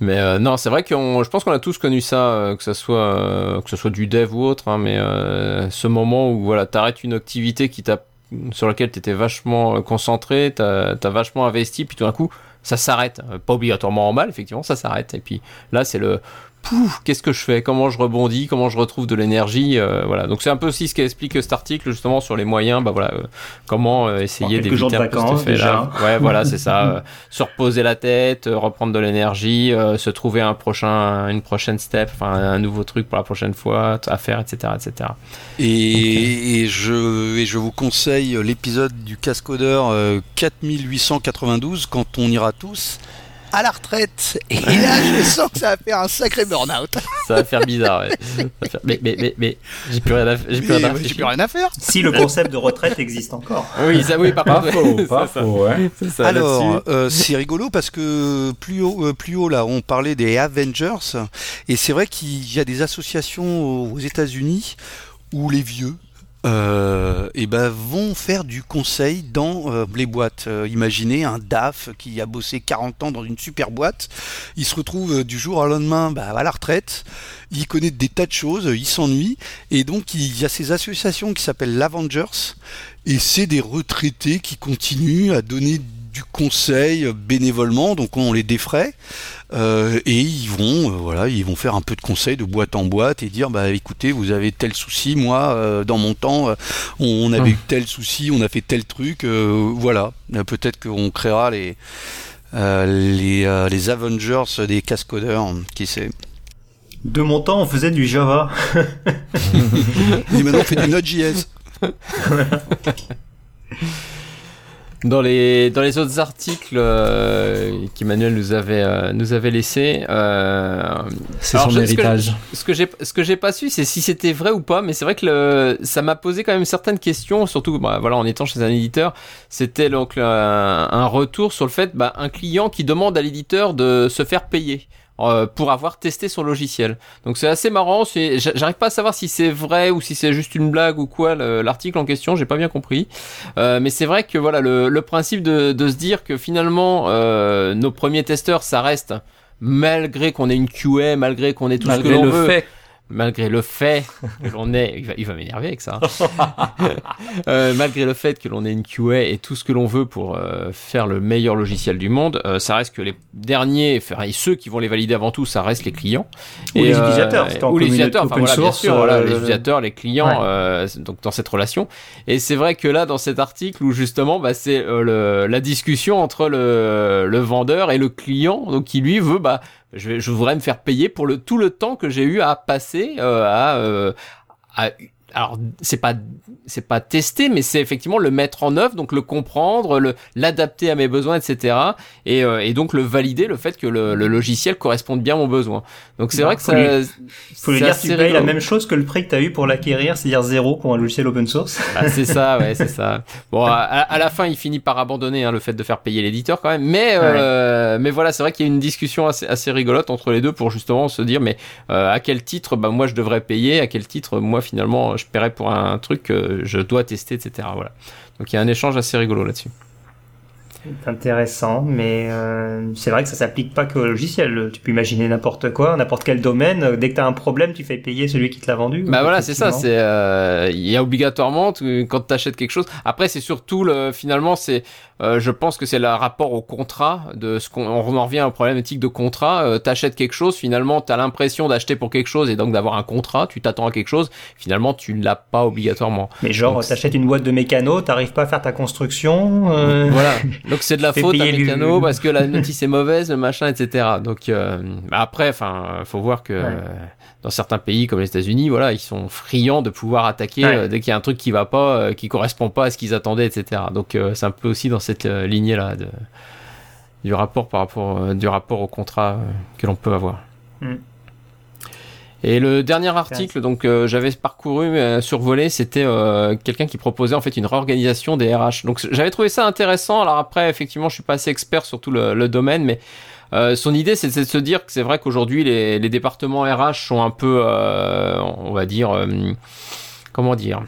Mais euh, non, c'est vrai qu'on, je pense qu'on a tous connu ça, euh, que ça soit euh, que ce soit du dev ou autre, hein, mais euh, ce moment où voilà, t'arrêtes une activité qui t'a sur laquelle t'étais vachement euh, concentré, t'as as vachement investi, puis tout d'un coup ça s'arrête. Euh, Pas obligatoirement en mal, effectivement, ça s'arrête. Et puis là, c'est le pouf, qu'est-ce que je fais? Comment je rebondis? Comment je retrouve de l'énergie? Euh, Voilà. Donc c'est un peu aussi ce qu'explique cet article justement sur les moyens. Bah voilà, euh, comment euh, essayer quelques jours d'éviter de un peu cet vacances, effet-là. Ouais, voilà, c'est ça. euh, se reposer la tête, euh, reprendre de l'énergie, euh, se trouver un prochain, une prochaine step, enfin un nouveau truc pour la prochaine fois à faire, etc., etc. Et, et je, et je vous conseille l'épisode du cascodeur euh, 4892 quand on ira tous à la retraite. Et là, je sens que ça va faire un sacré burn-out. Ça va faire bizarre. ouais. Faire- Mais mais mais mais j'ai plus rien à, j'ai plus rien à Mais, J'ai réfléchir. plus rien à faire. Si le concept de retraite existe encore. Oui, ça oui, par Pas faux, ça. faux, ouais. C'est ça, Alors, euh, c'est rigolo parce que plus haut, euh, plus haut là, on parlait des Avengers, et c'est vrai qu'il y a des associations aux États-Unis où les vieux euh, eh ben, vont faire du conseil dans euh, les boîtes. Euh, imaginez un DAF qui a bossé 40 ans dans une super boîte, il se retrouve euh, du jour au lendemain bah, à la retraite, il connaît des tas de choses, il s'ennuie, et donc il y a ces associations qui s'appellent l'Avengers, et c'est des retraités qui continuent à donner du conseil bénévolement, donc on les défraie, euh, et ils vont, euh, voilà, ils vont faire un peu de conseil de boîte en boîte et dire, bah écoutez, vous avez tel souci, moi, euh, dans mon temps, euh, on, on avait Hum. eu tel souci, on a fait tel truc, euh, voilà, Euh, peut-être qu'on créera les euh, les, euh, les Avengers des cascodeurs, qui sait. De mon temps, on faisait du Java. Et maintenant on fait du Node.js. Dans les dans les autres articles euh, qu'Emmanuel nous avait euh, nous avait laissé, euh, C'est son je- ce que- héritage. ce que j'ai ce que j'ai pas su, c'est si c'était vrai ou pas. Mais c'est vrai que le, ça m'a posé quand même certaines questions, surtout bah, voilà en étant chez un éditeur. C'était donc un, un retour sur le fait bah, un client qui demande à l'éditeur de se faire payer. Euh, pour avoir testé son logiciel. Donc c'est assez marrant, j'arrive pas à savoir si c'est vrai ou si c'est juste une blague ou quoi le- l'article en question, j'ai pas bien compris. Euh, mais c'est vrai que voilà le, le principe de, de se dire que finalement euh, nos premiers testeurs ça reste malgré qu'on ait une QA, malgré qu'on ait tout ce Malgré que l'on le veut, fait. Malgré le fait que l'on ait, il va, il va m'énerver avec ça, hein. Euh, malgré le fait que l'on ait une QA et tout ce que l'on veut pour euh, faire le meilleur logiciel du monde, euh, ça reste que les derniers, enfin et ceux qui vont les valider avant tout, ça reste les clients Ou Et, les euh, utilisateurs, ou les utilisateurs, enfin voilà, bien sûr, voilà, euh, les utilisateurs, les clients, ouais. euh, donc dans cette relation. Et c'est vrai que là, dans cet article où justement, bah, c'est euh, la discussion entre le, le vendeur et le client, donc qui lui veut, bah, je, vais, je voudrais me faire payer pour le tout le temps que j'ai eu à passer euh, à, euh, à alors c'est pas c'est pas tester, mais c'est effectivement le mettre en œuvre, donc le comprendre, le l'adapter à mes besoins, etc. Et, euh, et donc le valider, le fait que le, le logiciel corresponde bien à mon besoin. Donc c'est Bah, vrai que ça. lui- Faut lui dire tu payes la même chose que le prix que tu as eu pour l'acquérir, c'est-à-dire zéro pour un logiciel open source. Ah, c'est ça, ouais, c'est ça. Bon, à, à la fin, il finit par abandonner hein, le fait de faire payer l'éditeur quand même. Mais, euh, mais voilà, c'est vrai qu'il y a une discussion assez, assez rigolote entre les deux pour justement se dire, mais euh, à quel titre, bah moi je devrais payer, à quel titre moi finalement je paierais pour un truc que je dois tester, etc. Voilà. Donc il y a un échange assez rigolo là-dessus. C'est intéressant, mais euh, c'est vrai que ça s'applique pas qu'au logiciel. Tu peux imaginer n'importe quoi, n'importe quel domaine. Dès que tu as un problème, tu fais payer celui qui te l'a vendu. Bah voilà, c'est ça. C'est euh, il y a obligatoirement tu- quand tu achètes quelque chose. Après, c'est surtout le finalement, c'est euh, je pense que c'est le rapport au contrat de ce qu'on on en revient au problème éthique de contrat. Euh, T'achètes quelque chose, finalement, t'as l'impression d'acheter pour quelque chose et donc d'avoir un contrat. Tu t'attends à quelque chose. Finalement, tu ne l'as pas obligatoirement. Mais genre, t'achètes une boîte de mécano, t'arrives pas à faire ta construction. euh, Voilà. Donc c'est de la faute à Mécano parce que la notice est mauvaise, le machin, etc. Donc euh, bah après, enfin, faut voir que Ouais. euh, dans certains pays comme les États-Unis, voilà, ils sont friands de pouvoir attaquer Ouais. euh, dès qu'il y a un truc qui va pas, qui correspond pas à ce qu'ils attendaient, etc. Donc c'est un peu aussi dans cette lignée là de du rapport par rapport du rapport au contrat que l'on peut avoir. Mm. Et le dernier article, donc euh, j'avais parcouru, euh, survolé, c'était euh, quelqu'un qui proposait en fait une réorganisation des RH. Donc j'avais trouvé ça intéressant. Alors après, effectivement, je suis pas assez expert sur tout le, le domaine, mais euh, son idée, c'est de se dire que c'est vrai qu'aujourd'hui, les, les départements RH sont un peu, euh, on va dire, euh, comment dire,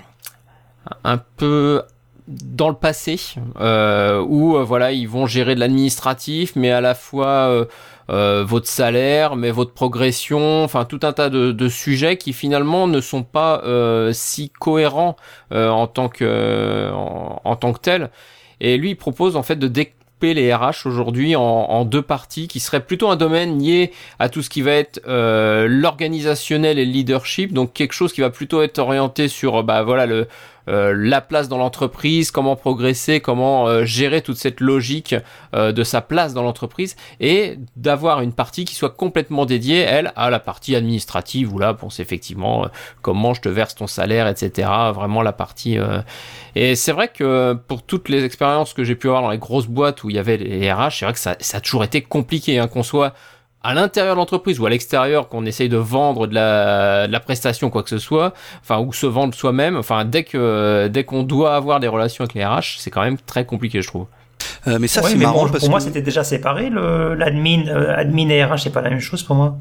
un peu dans le passé, euh, où voilà, ils vont gérer de l'administratif, mais à la fois euh, votre salaire, mais votre progression, enfin tout un tas de, sujets qui finalement ne sont pas euh, si cohérents euh, en tant que en, tant que tels. Et lui, il propose en fait de découper les RH aujourd'hui en, deux parties, qui seraient plutôt un domaine lié à tout ce qui va être l'organisationnel et le leadership, donc quelque chose qui va plutôt être orienté sur bah voilà le la place dans l'entreprise, comment progresser, comment euh, gérer toute cette logique euh, de sa place dans l'entreprise et d'avoir une partie qui soit complètement dédiée, elle, à la partie administrative où là, c'est effectivement euh, comment je te verse ton salaire, etc. Vraiment la partie. euh, Et c'est vrai que pour toutes les expériences que j'ai pu avoir dans les grosses boîtes où il y avait les RH, c'est vrai que ça, ça a toujours été compliqué, hein, qu'on soit à l'intérieur de l'entreprise ou à l'extérieur qu'on essaye de vendre de la, de la prestation quoi que ce soit enfin ou se vendre soi-même enfin dès que dès qu'on doit avoir des relations avec les RH c'est quand même très compliqué je trouve Euh, mais ça, Ouais, c'est marrant bon, parce pour moi, c'était déjà séparé. le- L'admin, euh, admin et RH, c'est pas la même chose pour moi.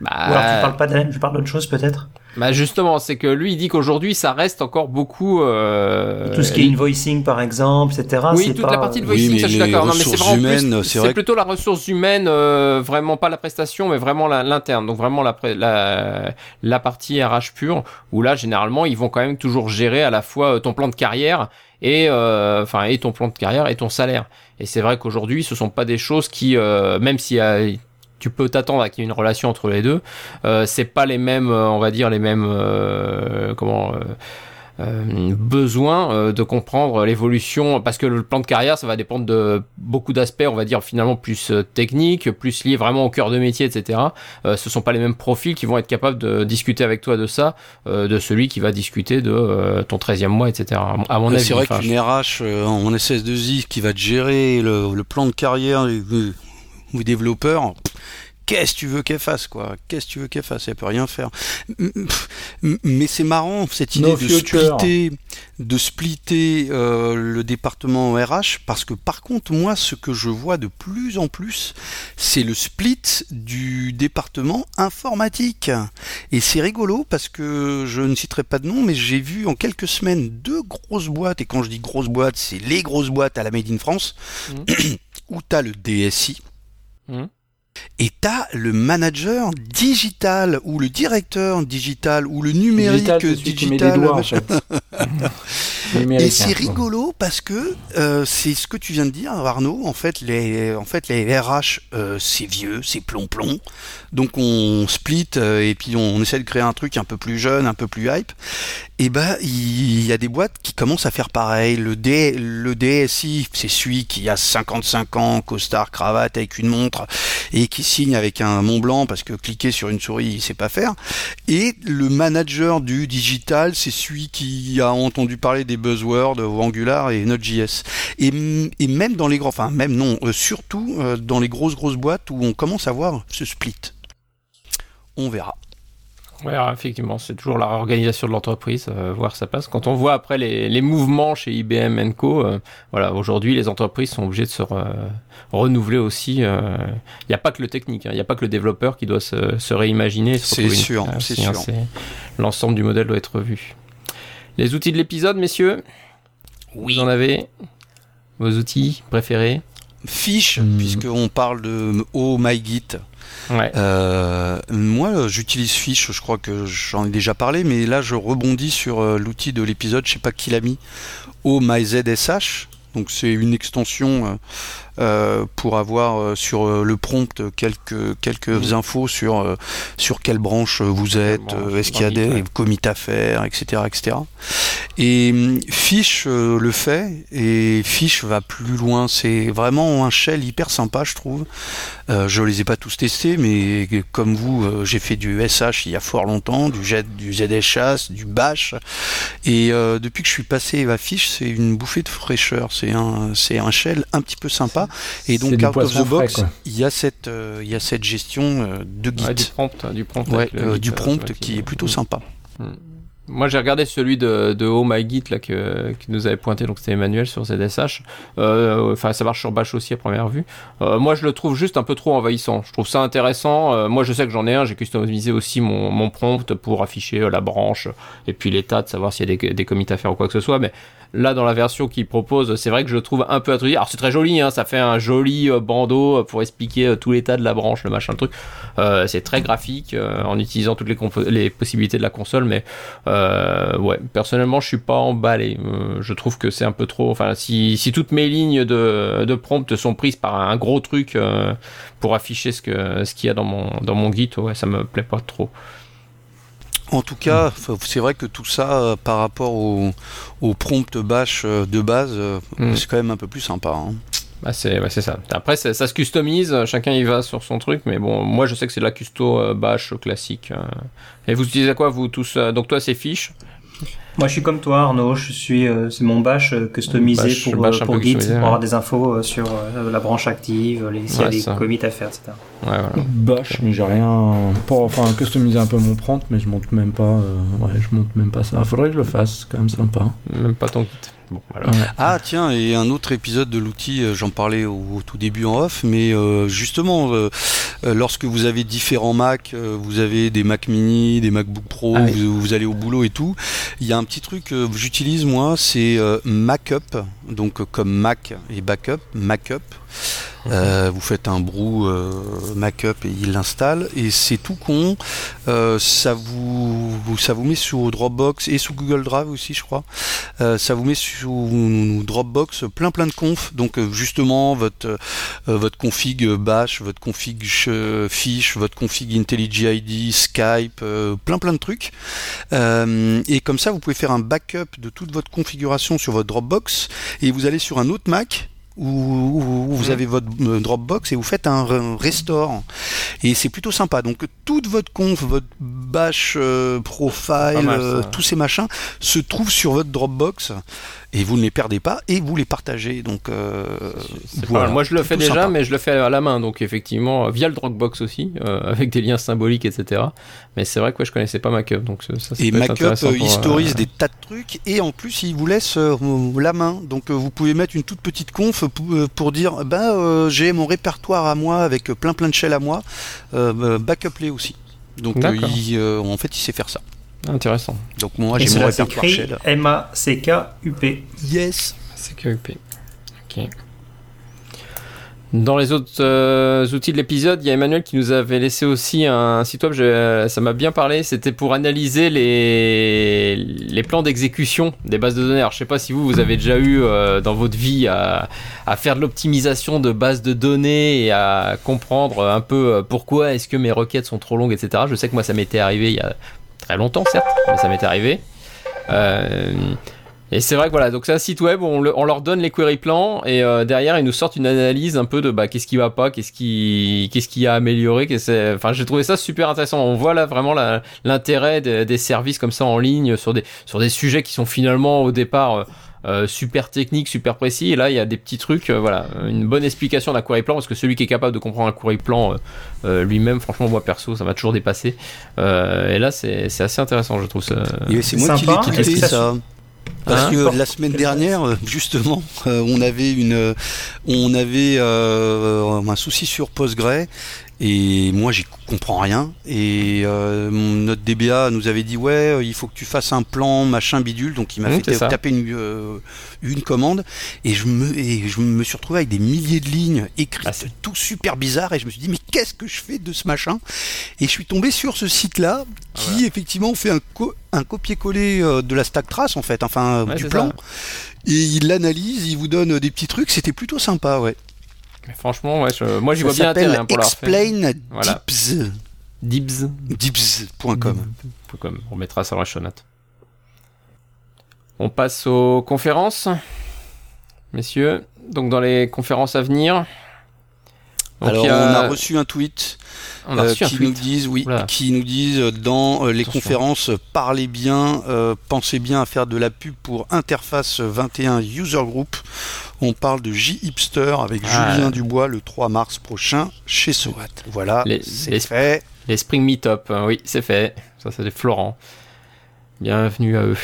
bah, Ou alors tu parles pas de la même, tu parles d'autre chose peut-être. Bah justement c'est que lui il dit qu'aujourd'hui ça reste encore beaucoup euh, Tout ce qui est invoicing par exemple, etc. oui, toute pas- la partie de Oui, voicing, mais ça je suis d'accord. Non, mais c'est vraiment c'est vrai plutôt la ressource humaine, euh, vraiment pas la prestation, mais vraiment la- l'interne. Donc vraiment la, la la partie RH pure, où là généralement ils vont quand même toujours gérer à la fois euh, ton plan de carrière et euh, enfin et ton plan de carrière et ton salaire. Et c'est vrai qu'aujourd'hui ce sont pas des choses qui, euh, même si tu peux t'attendre à qu'il y ait une relation entre les deux. Euh, c'est pas les mêmes, euh, on va dire les mêmes, euh, comment, euh, euh, besoin euh, de comprendre l'évolution parce que le plan de carrière ça va dépendre de beaucoup d'aspects on va dire finalement plus euh, techniques plus liés vraiment au cœur de métier etc euh, ce sont pas les mêmes profils qui vont être capables de discuter avec toi de ça euh, de celui qui va discuter de euh, ton 13e mois etc à mon avis c'est vrai Enfin, qu'une RH en SS2I qui va te gérer le, le plan de carrière du développeur, qu'est-ce que tu veux qu'elle fasse quoi? Qu'est-ce que tu veux qu'elle fasse? Elle peut rien faire. Mais c'est marrant cette idée No de splitter, de splitter euh, le département RH parce que par contre moi ce que je vois de plus en plus c'est le split du département informatique. Et c'est rigolo parce que je ne citerai pas de nom mais j'ai vu en quelques semaines deux grosses boîtes et quand je dis grosses boîtes c'est les grosses boîtes à la Made in France où t'as le DSI Mhm. Et t'as le manager digital ou le directeur digital ou le numérique Digital, doigts, en fait. Et c'est hein. rigolo parce que euh, c'est ce que tu viens de dire, Arnaud. En fait, les, en fait, les RH, euh, c'est vieux, c'est plomb-plomb. Donc on split euh, et puis on, essaie de créer un truc un peu plus jeune, un peu plus hype. Et ben, il y a des boîtes qui commencent à faire pareil. Le, D, le DSI, c'est celui qui a 55 ans, costard, cravate avec une montre et qui signe avec un Mont Blanc parce que cliquer sur une souris il sait pas faire. Et le manager du digital, c'est celui qui a entendu parler des buzzwords Angular et Node.js. Et, et même dans les grands, enfin même non, euh, surtout euh, dans les grosses grosses boîtes où on commence à voir ce split. On verra. Ouais, effectivement, c'est toujours la réorganisation de l'entreprise, euh, voir ça passe. Quand on voit après les, les mouvements chez IBM Co, euh, voilà, aujourd'hui les entreprises sont obligées de se renouveler aussi. Il euh, n'y a pas que le technique, il hein, n'y a pas que le développeur qui doit se, se réimaginer. C'est sûr, c'est sûr. L'ensemble du modèle doit être revu. Les outils de l'épisode, messieurs? Oui. Vous en avez? Vos outils préférés? Fiche, hmm. puisqu'on parle de Oh My Git. Euh, moi, j'utilise Fish, je crois que j'en ai déjà parlé, mais là, je rebondis sur euh, l'outil de l'épisode, je sais pas qui l'a mis, OMyZSH. Donc c'est une extension euh, euh, pour avoir euh, sur euh, le prompt quelques quelques mmh. infos sur sur quelle branche vous êtes, est-ce qu'il y a des commits à faire, etc., etc. Et hum, Fish le fait et Fish va plus loin. C'est vraiment un shell hyper sympa, je trouve. je les ai pas tous testés, mais comme vous, j'ai fait du SH il y a fort longtemps, du, Z, du ZSH, du Bash, et depuis que je suis passé à Fish, c'est une bouffée de fraîcheur. C'est un c'est un shell un petit peu sympa et donc, out of the box, il y a cette, euh, il y a cette gestion euh, de Git. du prompt, hein, du prompt, euh, du prompt qui est plutôt mm. sympa. Mm. Moi, j'ai regardé celui de, de Oh My Git là que qui nous avait pointé, donc c'était Emmanuel sur ZSH. Enfin, ça marche sur Bash aussi à première vue. moi, je le trouve juste un peu trop envahissant. Je trouve ça intéressant. moi, je sais que j'en ai un. J'ai customisé aussi mon, mon prompt pour afficher la branche et puis l'état de savoir s'il y a des, des commits à faire ou quoi que ce soit. Mais Là, dans la version qu'il propose, c'est vrai que je trouve un peu intrusif. Alors, c'est très joli, hein, ça fait un joli euh, bandeau pour expliquer euh, tout l'état de la branche, le machin, le truc. Euh, c'est très graphique en utilisant toutes les, possibilités de la console, mais ouais, personnellement, je suis pas emballé. je trouve que c'est un peu trop. Enfin, si, si toutes mes lignes de, de prompt sont prises par un gros truc pour afficher ce que ce qu'il y a dans mon dans mon Git, ouais, ça me plaît pas trop. En tout cas, c'est vrai que tout ça, euh, par rapport au, prompt bash euh, de base, euh, mm. c'est quand même un peu plus sympa. Hein. Bah c'est ça. Après, ça, se customise, chacun y va sur son truc, mais bon, moi je sais que c'est de la custo bash classique. Et vous utilisez quoi, vous tous Donc toi, c'est fiche moi, je suis comme toi, Arnaud. Je suis, euh, c'est mon bash euh, customisé pour, euh, pour Git, pour avoir des infos sur la branche active, les, s'il y a des commits à faire, etc. Ouais, voilà. Bash, mais j'ai rien. Pour, enfin, customiser un peu mon prompt, mais je monte même pas. ouais, je monte même pas ça. Faudrait que je le fasse, c'est quand même sympa. Même pas ton Git. Ah tiens, et un autre épisode de l'outil, euh, j'en parlais au, tout début en off, mais euh, justement, euh, lorsque vous avez différents Mac, vous avez des Mac mini, des MacBook Pro, ah vous, allez au boulot et tout, il y a un petit truc que j'utilise moi, c'est MacUp, donc comme Mac et Backup, MacUp. Euh, vous faites un brou euh, Mac-up et il l'installe. Et c'est tout con. Euh, ça, vous, ça vous met sous Dropbox et sous Google Drive aussi, je crois. ça vous met sous Dropbox plein plein de confs. Donc justement, votre, votre config Bash, votre config Fish, votre config IntelliJ ID, Skype, plein plein de trucs. et comme ça, vous pouvez faire un backup de toute votre configuration sur votre Dropbox et vous allez sur un autre Mac où, vous avez votre euh, Dropbox et vous faites un restore. Et c'est plutôt sympa. Donc toute votre conf, votre bash euh, profile, euh, tous ces machins se trouvent sur votre Dropbox et vous ne les perdez pas et vous les partagez. Donc, euh, moi je le fais déjà, mais je le fais à la main, donc effectivement via le Dropbox aussi, euh, avec des liens symboliques, etc. Mais c'est vrai que je connaissais pas MacUp, donc ça, et MacUp historise des tas de trucs et en plus il vous laisse euh, la main, donc vous pouvez mettre une toute petite conf pour, dire bah j'ai mon répertoire à moi avec plein plein de shells à moi, backup les aussi. Donc en fait il sait faire ça. Intéressant. Donc moi j'ai mon répertoire shell. M-A-C-K-U-P. Yes. C-K-U-P. Ok. Dans les autres euh, outils de l'épisode, il y a Emmanuel qui nous avait laissé aussi un site web, ça m'a bien parlé, c'était pour analyser les, les plans d'exécution des bases de données. Alors je sais pas si vous, vous avez déjà eu euh, dans votre vie à, à faire de l'optimisation de bases de données et à comprendre un peu euh, pourquoi est-ce que mes requêtes sont trop longues, etc. Je sais que moi ça m'était arrivé il y a très longtemps, certes, mais ça m'est arrivé. Euh, Et c'est vrai que voilà, donc c'est un site web où on, le- on leur donne les query plans et euh, derrière ils nous sortent une analyse un peu de bah qu'est-ce qui va pas, qu'est-ce qui qu'est-ce qui a amélioré, qu'est-ce enfin j'ai trouvé ça super intéressant. On voit là vraiment l'intérêt des, des services comme ça en ligne sur des sur des sujets qui sont finalement au départ euh, super techniques, super précis. Et là il y a des petits trucs, euh, voilà, une bonne explication d'un query plan parce que celui qui est capable de comprendre un query plan euh, euh, lui-même, franchement moi perso ça m'a toujours dépassé. Euh, et là c'est assez intéressant je trouve ça. C'est moi qui Sympa. l'ai tweeté que ça. Parce Hein que la semaine dernière, justement, euh, on avait une, on avait euh, un souci sur Postgre et moi j'y comprends rien. Et euh, notre DBA nous avait dit ouais euh, il faut que tu fasses un plan machin bidule. Donc il m'a Mmh, fait taper une, euh, une commande. Et je me et je me suis retrouvé avec des milliers de lignes écrites Ah, tout super bizarre. Et je me suis dit mais qu'est-ce que je fais de ce machin? Et je suis tombé sur ce site là Ah, qui effectivement fait un, co- un copier-coller euh, de la stack trace en fait enfin Ouais, du plan. ça. et il l'analyse il vous donne des petits trucs. C'était plutôt sympa ouais Mais franchement ouais, je- moi j'y vois bien l'intérêt hein, pour explain Voilà. Dibs. dips.com Comme on mettra ça dans la show notes. On passe aux conférences, messieurs. Donc dans les conférences à venir. Donc, alors a- on a reçu un tweet on a euh, un qui tweet. nous disent oui, qui nous disent dans euh, les Attention. conférences parlez bien, euh, pensez bien à faire de la pub pour Interface 21 User Group. On parle de J Hipster avec Ah. Julien Dubois le 3 mars prochain chez SOAT. Voilà, c'est fait. Les Spring Meetup, hein, oui, c'est fait. Ça, c'est Florent. Bienvenue à eux.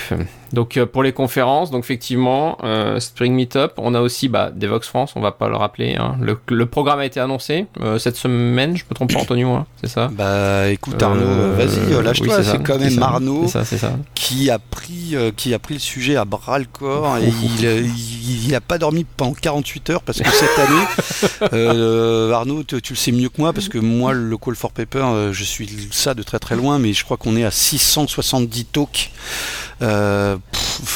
Donc euh, pour les conférences, donc effectivement, euh, Spring Meetup, on a aussi bah, Devox France, on va pas le rappeler. hein. Le, le programme a été annoncé euh, cette semaine, je me trompe pas Antonio, hein, c'est ça? Bah écoute Arnaud, vas-y, lâche-toi, c'est quand même ça, Arnaud C'est ça, c'est ça. qui a pris euh, qui a pris le sujet à bras le corps et il, il, il a pas dormi pendant 48 heures parce que cette année euh, Arnaud tu, tu le sais mieux que moi parce que moi le Call for Paper je suis ça de très très loin mais je crois qu'on est à 670 talks euh,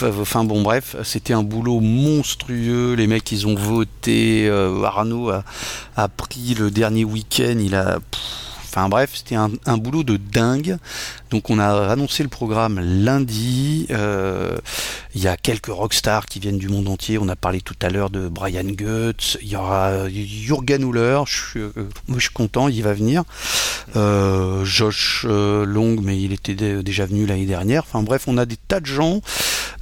enfin bon bref c'était un boulot monstrueux. Les mecs ils ont voté euh, Arnaud a, pris le dernier week-end. Il a Enfin bref, c'était un, un boulot de dingue. Donc on a annoncé le programme lundi. Euh, Il y a quelques rockstars qui viennent du monde entier. On a parlé tout à l'heure de Brian Goetz. Il y aura Jürgen Huller. Je suis, euh, moi je suis content, il va venir. Euh, Josh euh, Long, mais il était dé- déjà venu l'année dernière. Enfin bref, on a des tas de gens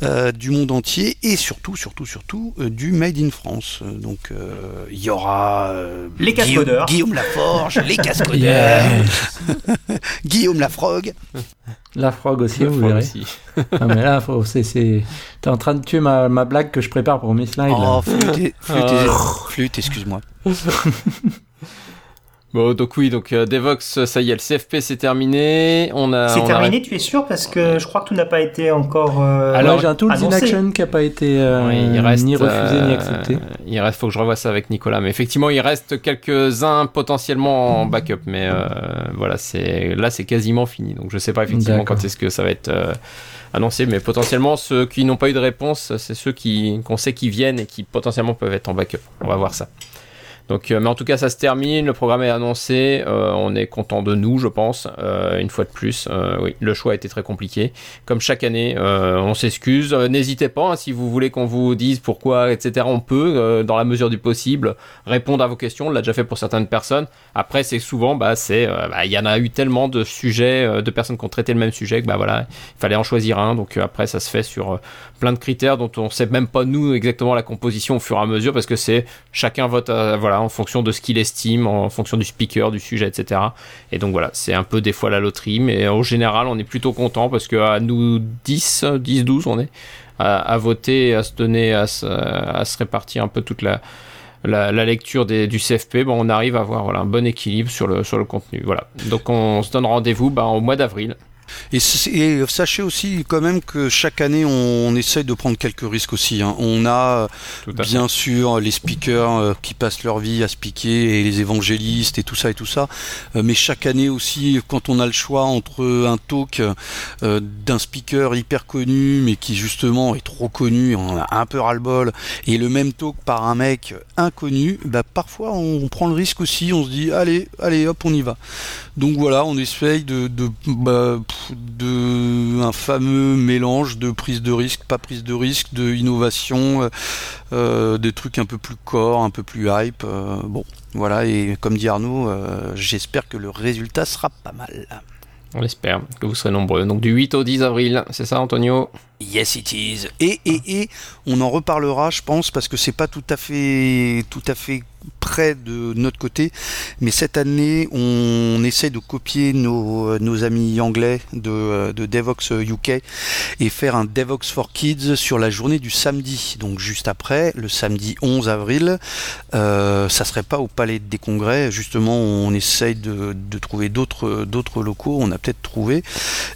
euh, du monde entier et surtout, surtout, surtout euh, du Made in France. Euh, Donc euh, il y aura euh, Les Guillaume. Guillaume Laforge, les cascodeurs. Guillaume Lafrogue. La frog aussi, Le vous frog verrez. aussi. Ah, mais là, faut, c'est, c'est... t'es en train de tuer ma, ma blague que je prépare pour mes slides. là. Oh, flûte, flûte, Ah. flûte, excuse-moi. Bon, donc oui, donc euh, Devox, ça y est, le CFP c'est terminé. On a. C'est a- terminé, tu es sûr Parce que je crois que tout n'a pas été encore. euh, Alors, Ouais, j'ai un Tools in annoncé. Action qui n'a pas été euh, Oui, il reste, ni refusé ni euh, accepté. Il reste, faut que je revoie ça avec Nicolas. Mais effectivement, il reste quelques-uns potentiellement en backup. Mais euh, voilà, c'est là, c'est quasiment fini. Donc je sais pas effectivement quand est-ce que ça va être euh, annoncé. Mais potentiellement, ceux qui n'ont pas eu de réponse, c'est ceux qui qu'on sait qui viennent et qui potentiellement peuvent être en backup. On va voir ça. Donc, euh, mais en tout cas, ça se termine. Le programme est annoncé. euh, on est content de nous, je pense. euh, une fois de plus, oui, le choix a été très compliqué. Comme chaque année, on s'excuse. N'hésitez pas hein, si vous voulez qu'on vous dise pourquoi, etc. On peut, dans la mesure du possible, répondre à vos questions. On l'a déjà fait pour certaines personnes. Après, c'est souvent, bah, c'est, bah, il y en a eu tellement de sujets, de personnes qui ont traité le même sujet que, bah voilà, il fallait en choisir un. Donc après, ça se fait sur plein de critères dont on sait même pas nous exactement la composition au fur et à mesure parce que c'est chacun vote voilà en fonction de ce qu'il estime en fonction du speaker du sujet etc et donc voilà c'est un peu des fois la loterie mais en général on est plutôt content parce que à nous 10 10 12 on est à, voter à se donner à se, répartir un peu toute la lecture du CFP, bon, on arrive à avoir un bon équilibre sur le, contenu. Donc on se donne rendez-vous bah, au mois d'avril. Et, sachez aussi quand même que chaque année on, on essaye de prendre quelques risques aussi. hein. On a fait. bien sûr les speakers euh, qui passent leur vie à speaker et les évangélistes et tout ça et tout ça. Euh, mais chaque année aussi, quand on a le choix entre un talk euh, d'un speaker hyper connu mais qui justement est trop connu, on a un peu ras-le-bol, et le même talk par un mec inconnu, bah parfois on prend le risque aussi. On se dit allez, allez, hop, on y va. Donc voilà, on essaye de, de bah, un fameux mélange de prise de risque, pas prise de risque, de innovation, euh, des trucs un peu plus core, un peu plus hype. bon, voilà. Et comme dit Arnaud, j'espère que le résultat sera pas mal. On l'espère que vous serez nombreux. Donc du 8 au 10 avril, c'est ça Antonio? Yes it is. Et, et, et on en reparlera, je pense, parce que c'est pas tout à fait tout à fait près de notre côté. Mais cette année, on essaie de copier nos, amis anglais de, de Devox UK et faire un Devox for Kids sur la journée du samedi. Donc juste après, le samedi 11 avril, euh, ça serait pas au Palais des Congrès. Justement, on essaye de, de trouver d'autres d'autres locaux. On a peut-être trouvé.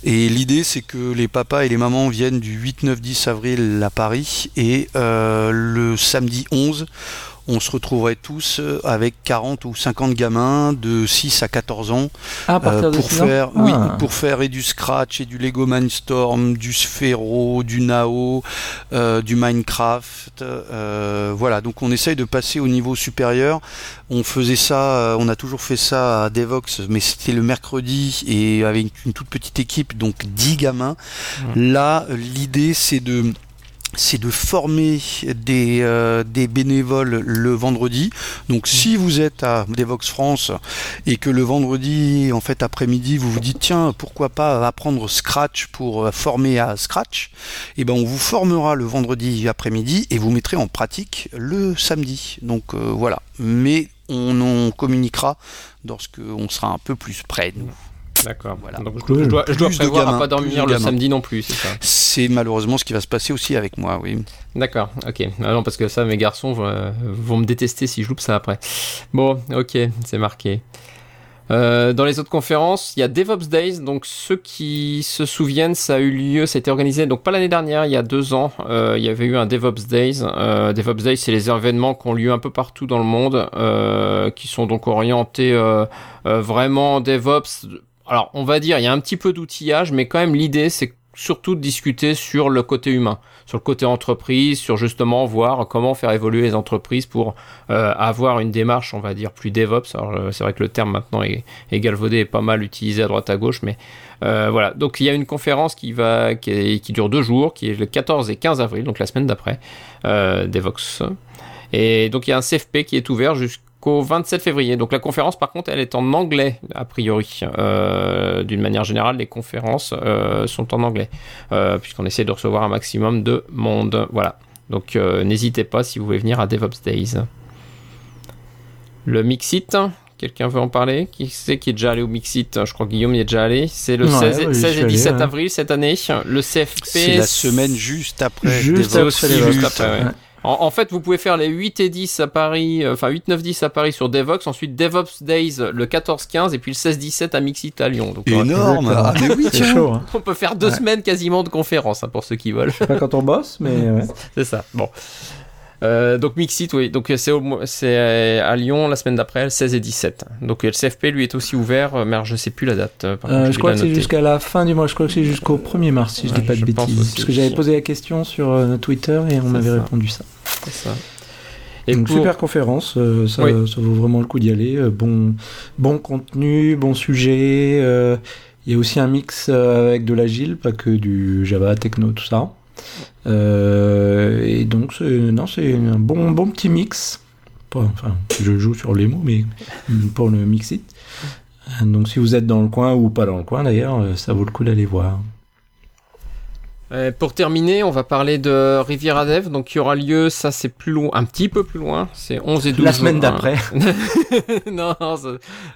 Et l'idée, c'est que les papas et les mamans viennent du 8, 9, 10 avril à Paris et euh, le samedi 11 on se retrouverait tous euh, avec 40 ou 50 gamins de 6 à 14 ans ah, euh, pour faire oui ah. pour faire et du scratch et du Lego Mindstorm, du Sphero, du Nao, euh, du Minecraft voilà. Donc on essaye de passer au niveau supérieur. On faisait ça on a toujours fait ça à Devox mais c'était le mercredi et avec une toute petite équipe donc 10 gamins. Là l'idée c'est de c'est de former des, euh, des bénévoles le vendredi. Donc si vous êtes à Devox France et que le vendredi, en fait après-midi, vous vous dites tiens, pourquoi pas apprendre Scratch pour euh, former à Scratch, et eh ben on vous formera le vendredi après-midi et vous mettrez en pratique le samedi. Donc euh, voilà. Mais on en communiquera lorsqu'on sera un peu plus près nous. D'accord. Voilà. Donc je, dois, je dois prévoir à pas dormir le samedi non plus, c'est ça C'est malheureusement ce qui va se passer aussi avec moi, oui. D'accord, ok. Ah non, parce que ça, mes garçons vont, me détester si je loupe ça après. Bon, ok, c'est marqué. Euh, dans les autres conférences, il y a DevOps Days. Donc ceux qui se souviennent, ça a eu lieu, ça a été organisé donc pas l'année dernière, il y a deux ans. Euh, il y avait eu un DevOps Days. Euh, DevOps Days, c'est les événements qui ont lieu un peu partout dans le monde, qui sont donc orientés vraiment DevOps alors on va dire, il y a un petit peu d'outillage, mais quand même l'idée c'est surtout de discuter sur le côté humain, sur le côté entreprise, sur justement voir comment faire évoluer les entreprises pour euh, avoir une démarche, on va dire, plus DevOps. Alors euh, c'est vrai que le terme maintenant est, galvaudé et pas mal utilisé à droite à gauche, mais euh, voilà. Donc il y a une conférence qui va, qui, dure deux jours, qui est le 14 et 15 avril, donc la semaine d'après, Devox. Et donc il y a un CFP qui est ouvert jusqu'à qu'au 27 février. Donc la conférence, par contre, elle est en anglais, a priori. Euh, d'une manière générale, les conférences euh, sont en anglais, euh, puisqu'on essaie de recevoir un maximum de monde. Voilà. Donc n'hésitez pas si vous voulez venir à DevOps Days. Le Mixit, quelqu'un veut en parler? Qui sait qui est déjà allé au Mixit? Je crois que Guillaume y est déjà allé. C'est le 16, et 17 avril cette année. Le CFP. C'est la semaine juste après. Juste, après, en, fait, vous pouvez faire les 8 et 10 à Paris, euh, enfin 8, 9, 10 à Paris sur Devox, ensuite DevOps Days le 14, 15 et puis le 16, 17 à Mixit à Lyon. Donc, Énorme! Ah, mais oui, chaud. Hein. On peut faire deux semaines quasiment de conférences hein, pour ceux qui veulent. Pas quand on bosse, mais ouais. c'est ça. Bon. Euh, donc Mixit, oui. Donc c'est c'est à Lyon la semaine d'après, le 16 et 17. Donc le CFP lui est aussi ouvert, mais je sais plus la date. Euh, je crois que c'est jusqu'à la fin du mois. Je crois que c'est jusqu'au 1er mars, si je dis pas de bêtises. Parce que j'avais posé la question sur euh, Twitter et on m'avait répondu ça. C'est ça. Et Donc super conférence, ça, ça, vaut vraiment le coup d'y aller. bon, bon contenu, bon sujet. Il y a aussi un mix avec de l'agile, pas que du Java, Techno, tout ça. Euh, et donc, non, c'est un bon, bon petit mix. Enfin, je joue sur les mots, mais pour le mixit. Donc, si vous êtes dans le coin ou pas dans le coin d'ailleurs, ça vaut le coup d'aller voir. Euh, pour terminer, on va parler de Riviera Dev, donc qui aura lieu, ça c'est plus loin, un petit peu plus loin, c'est 11 et 12 La semaine d'après. non,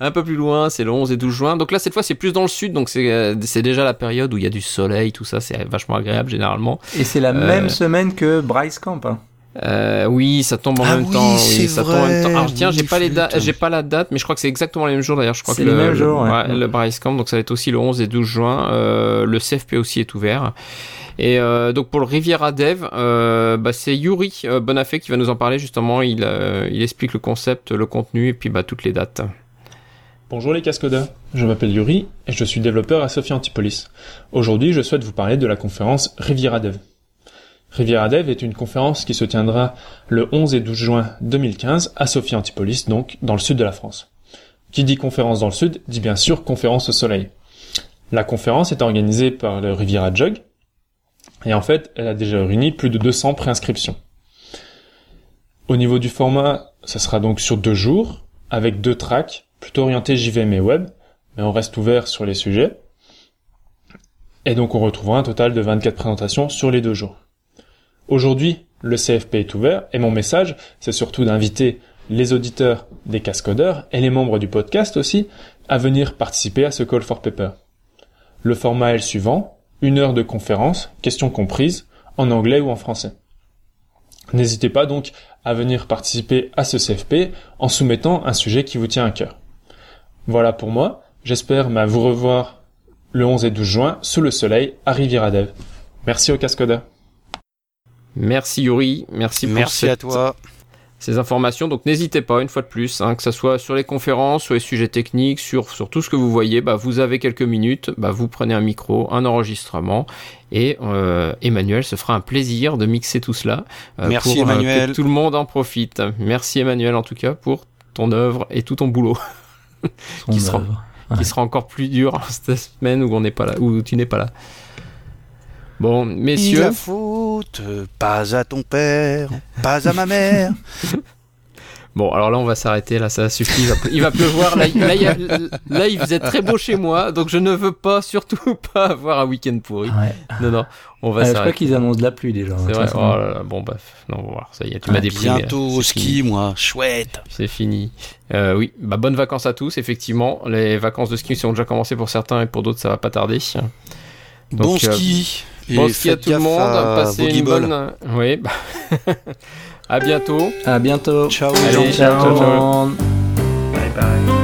un peu plus loin, c'est le 11 et 12 juin. Donc là, cette fois, c'est plus dans le sud, donc c'est euh, déjà la période où il y a du soleil, tout ça, c'est vachement agréable généralement. Et c'est la euh, même semaine que Bryce Camp. Hein. Euh, oui, ça tombe en ah même temps. Oui, ça tombe en même temps. Alors tiens, j'ai pas les dates, j'ai pas la date, mais je crois que c'est exactement les mêmes jours d'ailleurs. Je crois que le, même jour, ouais. le Bryce Camp, donc ça va être aussi le 11 et 12 juin. Euh, le CFP aussi est ouvert. Et euh, donc pour le Riviera Dev, euh, bah, c'est Yuri euh, Bonafé qui va nous en parler justement. Il, explique le concept, le contenu et puis bah, toutes les dates. Bonjour les cascodeurs, je m'appelle Yuri et je suis développeur à Sophia Antipolis. Aujourd'hui, je souhaite vous parler de la conférence Riviera Dev. Riviera Dev est une conférence qui se tiendra le 11 et 12 juin 2015 à Sophia Antipolis, donc dans le sud de la France. Qui dit conférence dans le sud dit bien sûr conférence au soleil. La conférence est organisée par le Riviera Jog, et en fait, elle a déjà réuni plus de 200 préinscriptions. Au niveau du format, ça sera donc sur deux jours, avec deux tracks, plutôt orientés JVM et web, mais on reste ouvert sur les sujets. Et donc on retrouvera un total de 24 présentations sur les deux jours. Aujourd'hui, le CFP est ouvert, et mon message, c'est surtout d'inviter les auditeurs des cascodeurs et les membres du podcast aussi à venir participer à ce Call for Paper. Le format est le suivant, une heure de conférence, questions comprises, en anglais ou en français. N'hésitez pas donc à venir participer à ce CFP en soumettant un sujet qui vous tient à cœur. Voilà pour moi, j'espère vous revoir le 11 et 12 juin sous le soleil à Riviera Dev. Merci au Cascodeur. Merci Yuri, merci pour Merci à toi. Ces informations. Donc n'hésitez pas, une fois de plus, hein, que ce soit sur les conférences, sur les sujets techniques, sur, sur tout ce que vous voyez, bah, vous avez quelques minutes, bah, vous prenez un micro, un enregistrement, et euh, Emmanuel se fera un plaisir de mixer tout cela euh, Merci, pour euh, Emmanuel. que tout le monde en profite. Merci Emmanuel en tout cas pour ton œuvre et tout ton boulot, Son Qui sera- qui sera encore plus dur cette semaine où on n'est pas là, où tu n'es pas là. Bon, messieurs, la faute, pas à ton père, pas à ma mère. Bon, alors là, on va s'arrêter. Là, ça suffit. Il va, il va pleuvoir. Là, il- là, il y a- là, il faisait très beau chez moi, donc je ne veux pas, surtout pas avoir un week-end pourri. Ouais. Non, non, on va Euh, je crois s'arrêter. qu'ils annoncent de la pluie déjà. C'est de vrai. Oh là là, bon, bah, non, on va voir. Ça y est, tu Ah, m'as déprimé. Bientôt au ski, fini. moi. Chouette. C'est fini. Euh, oui, bah, bonnes vacances à tous. Effectivement, les vacances de ski ont déjà commencé pour certains et pour d'autres, ça va pas tarder. Donc, bon euh, ski. Et Bon ski à faites tout le monde. Passez une bonne. Oui. bah, à bientôt. À bientôt. Ciao. Allez, ciao, ciao, tout le ciao. monde. Bye bye.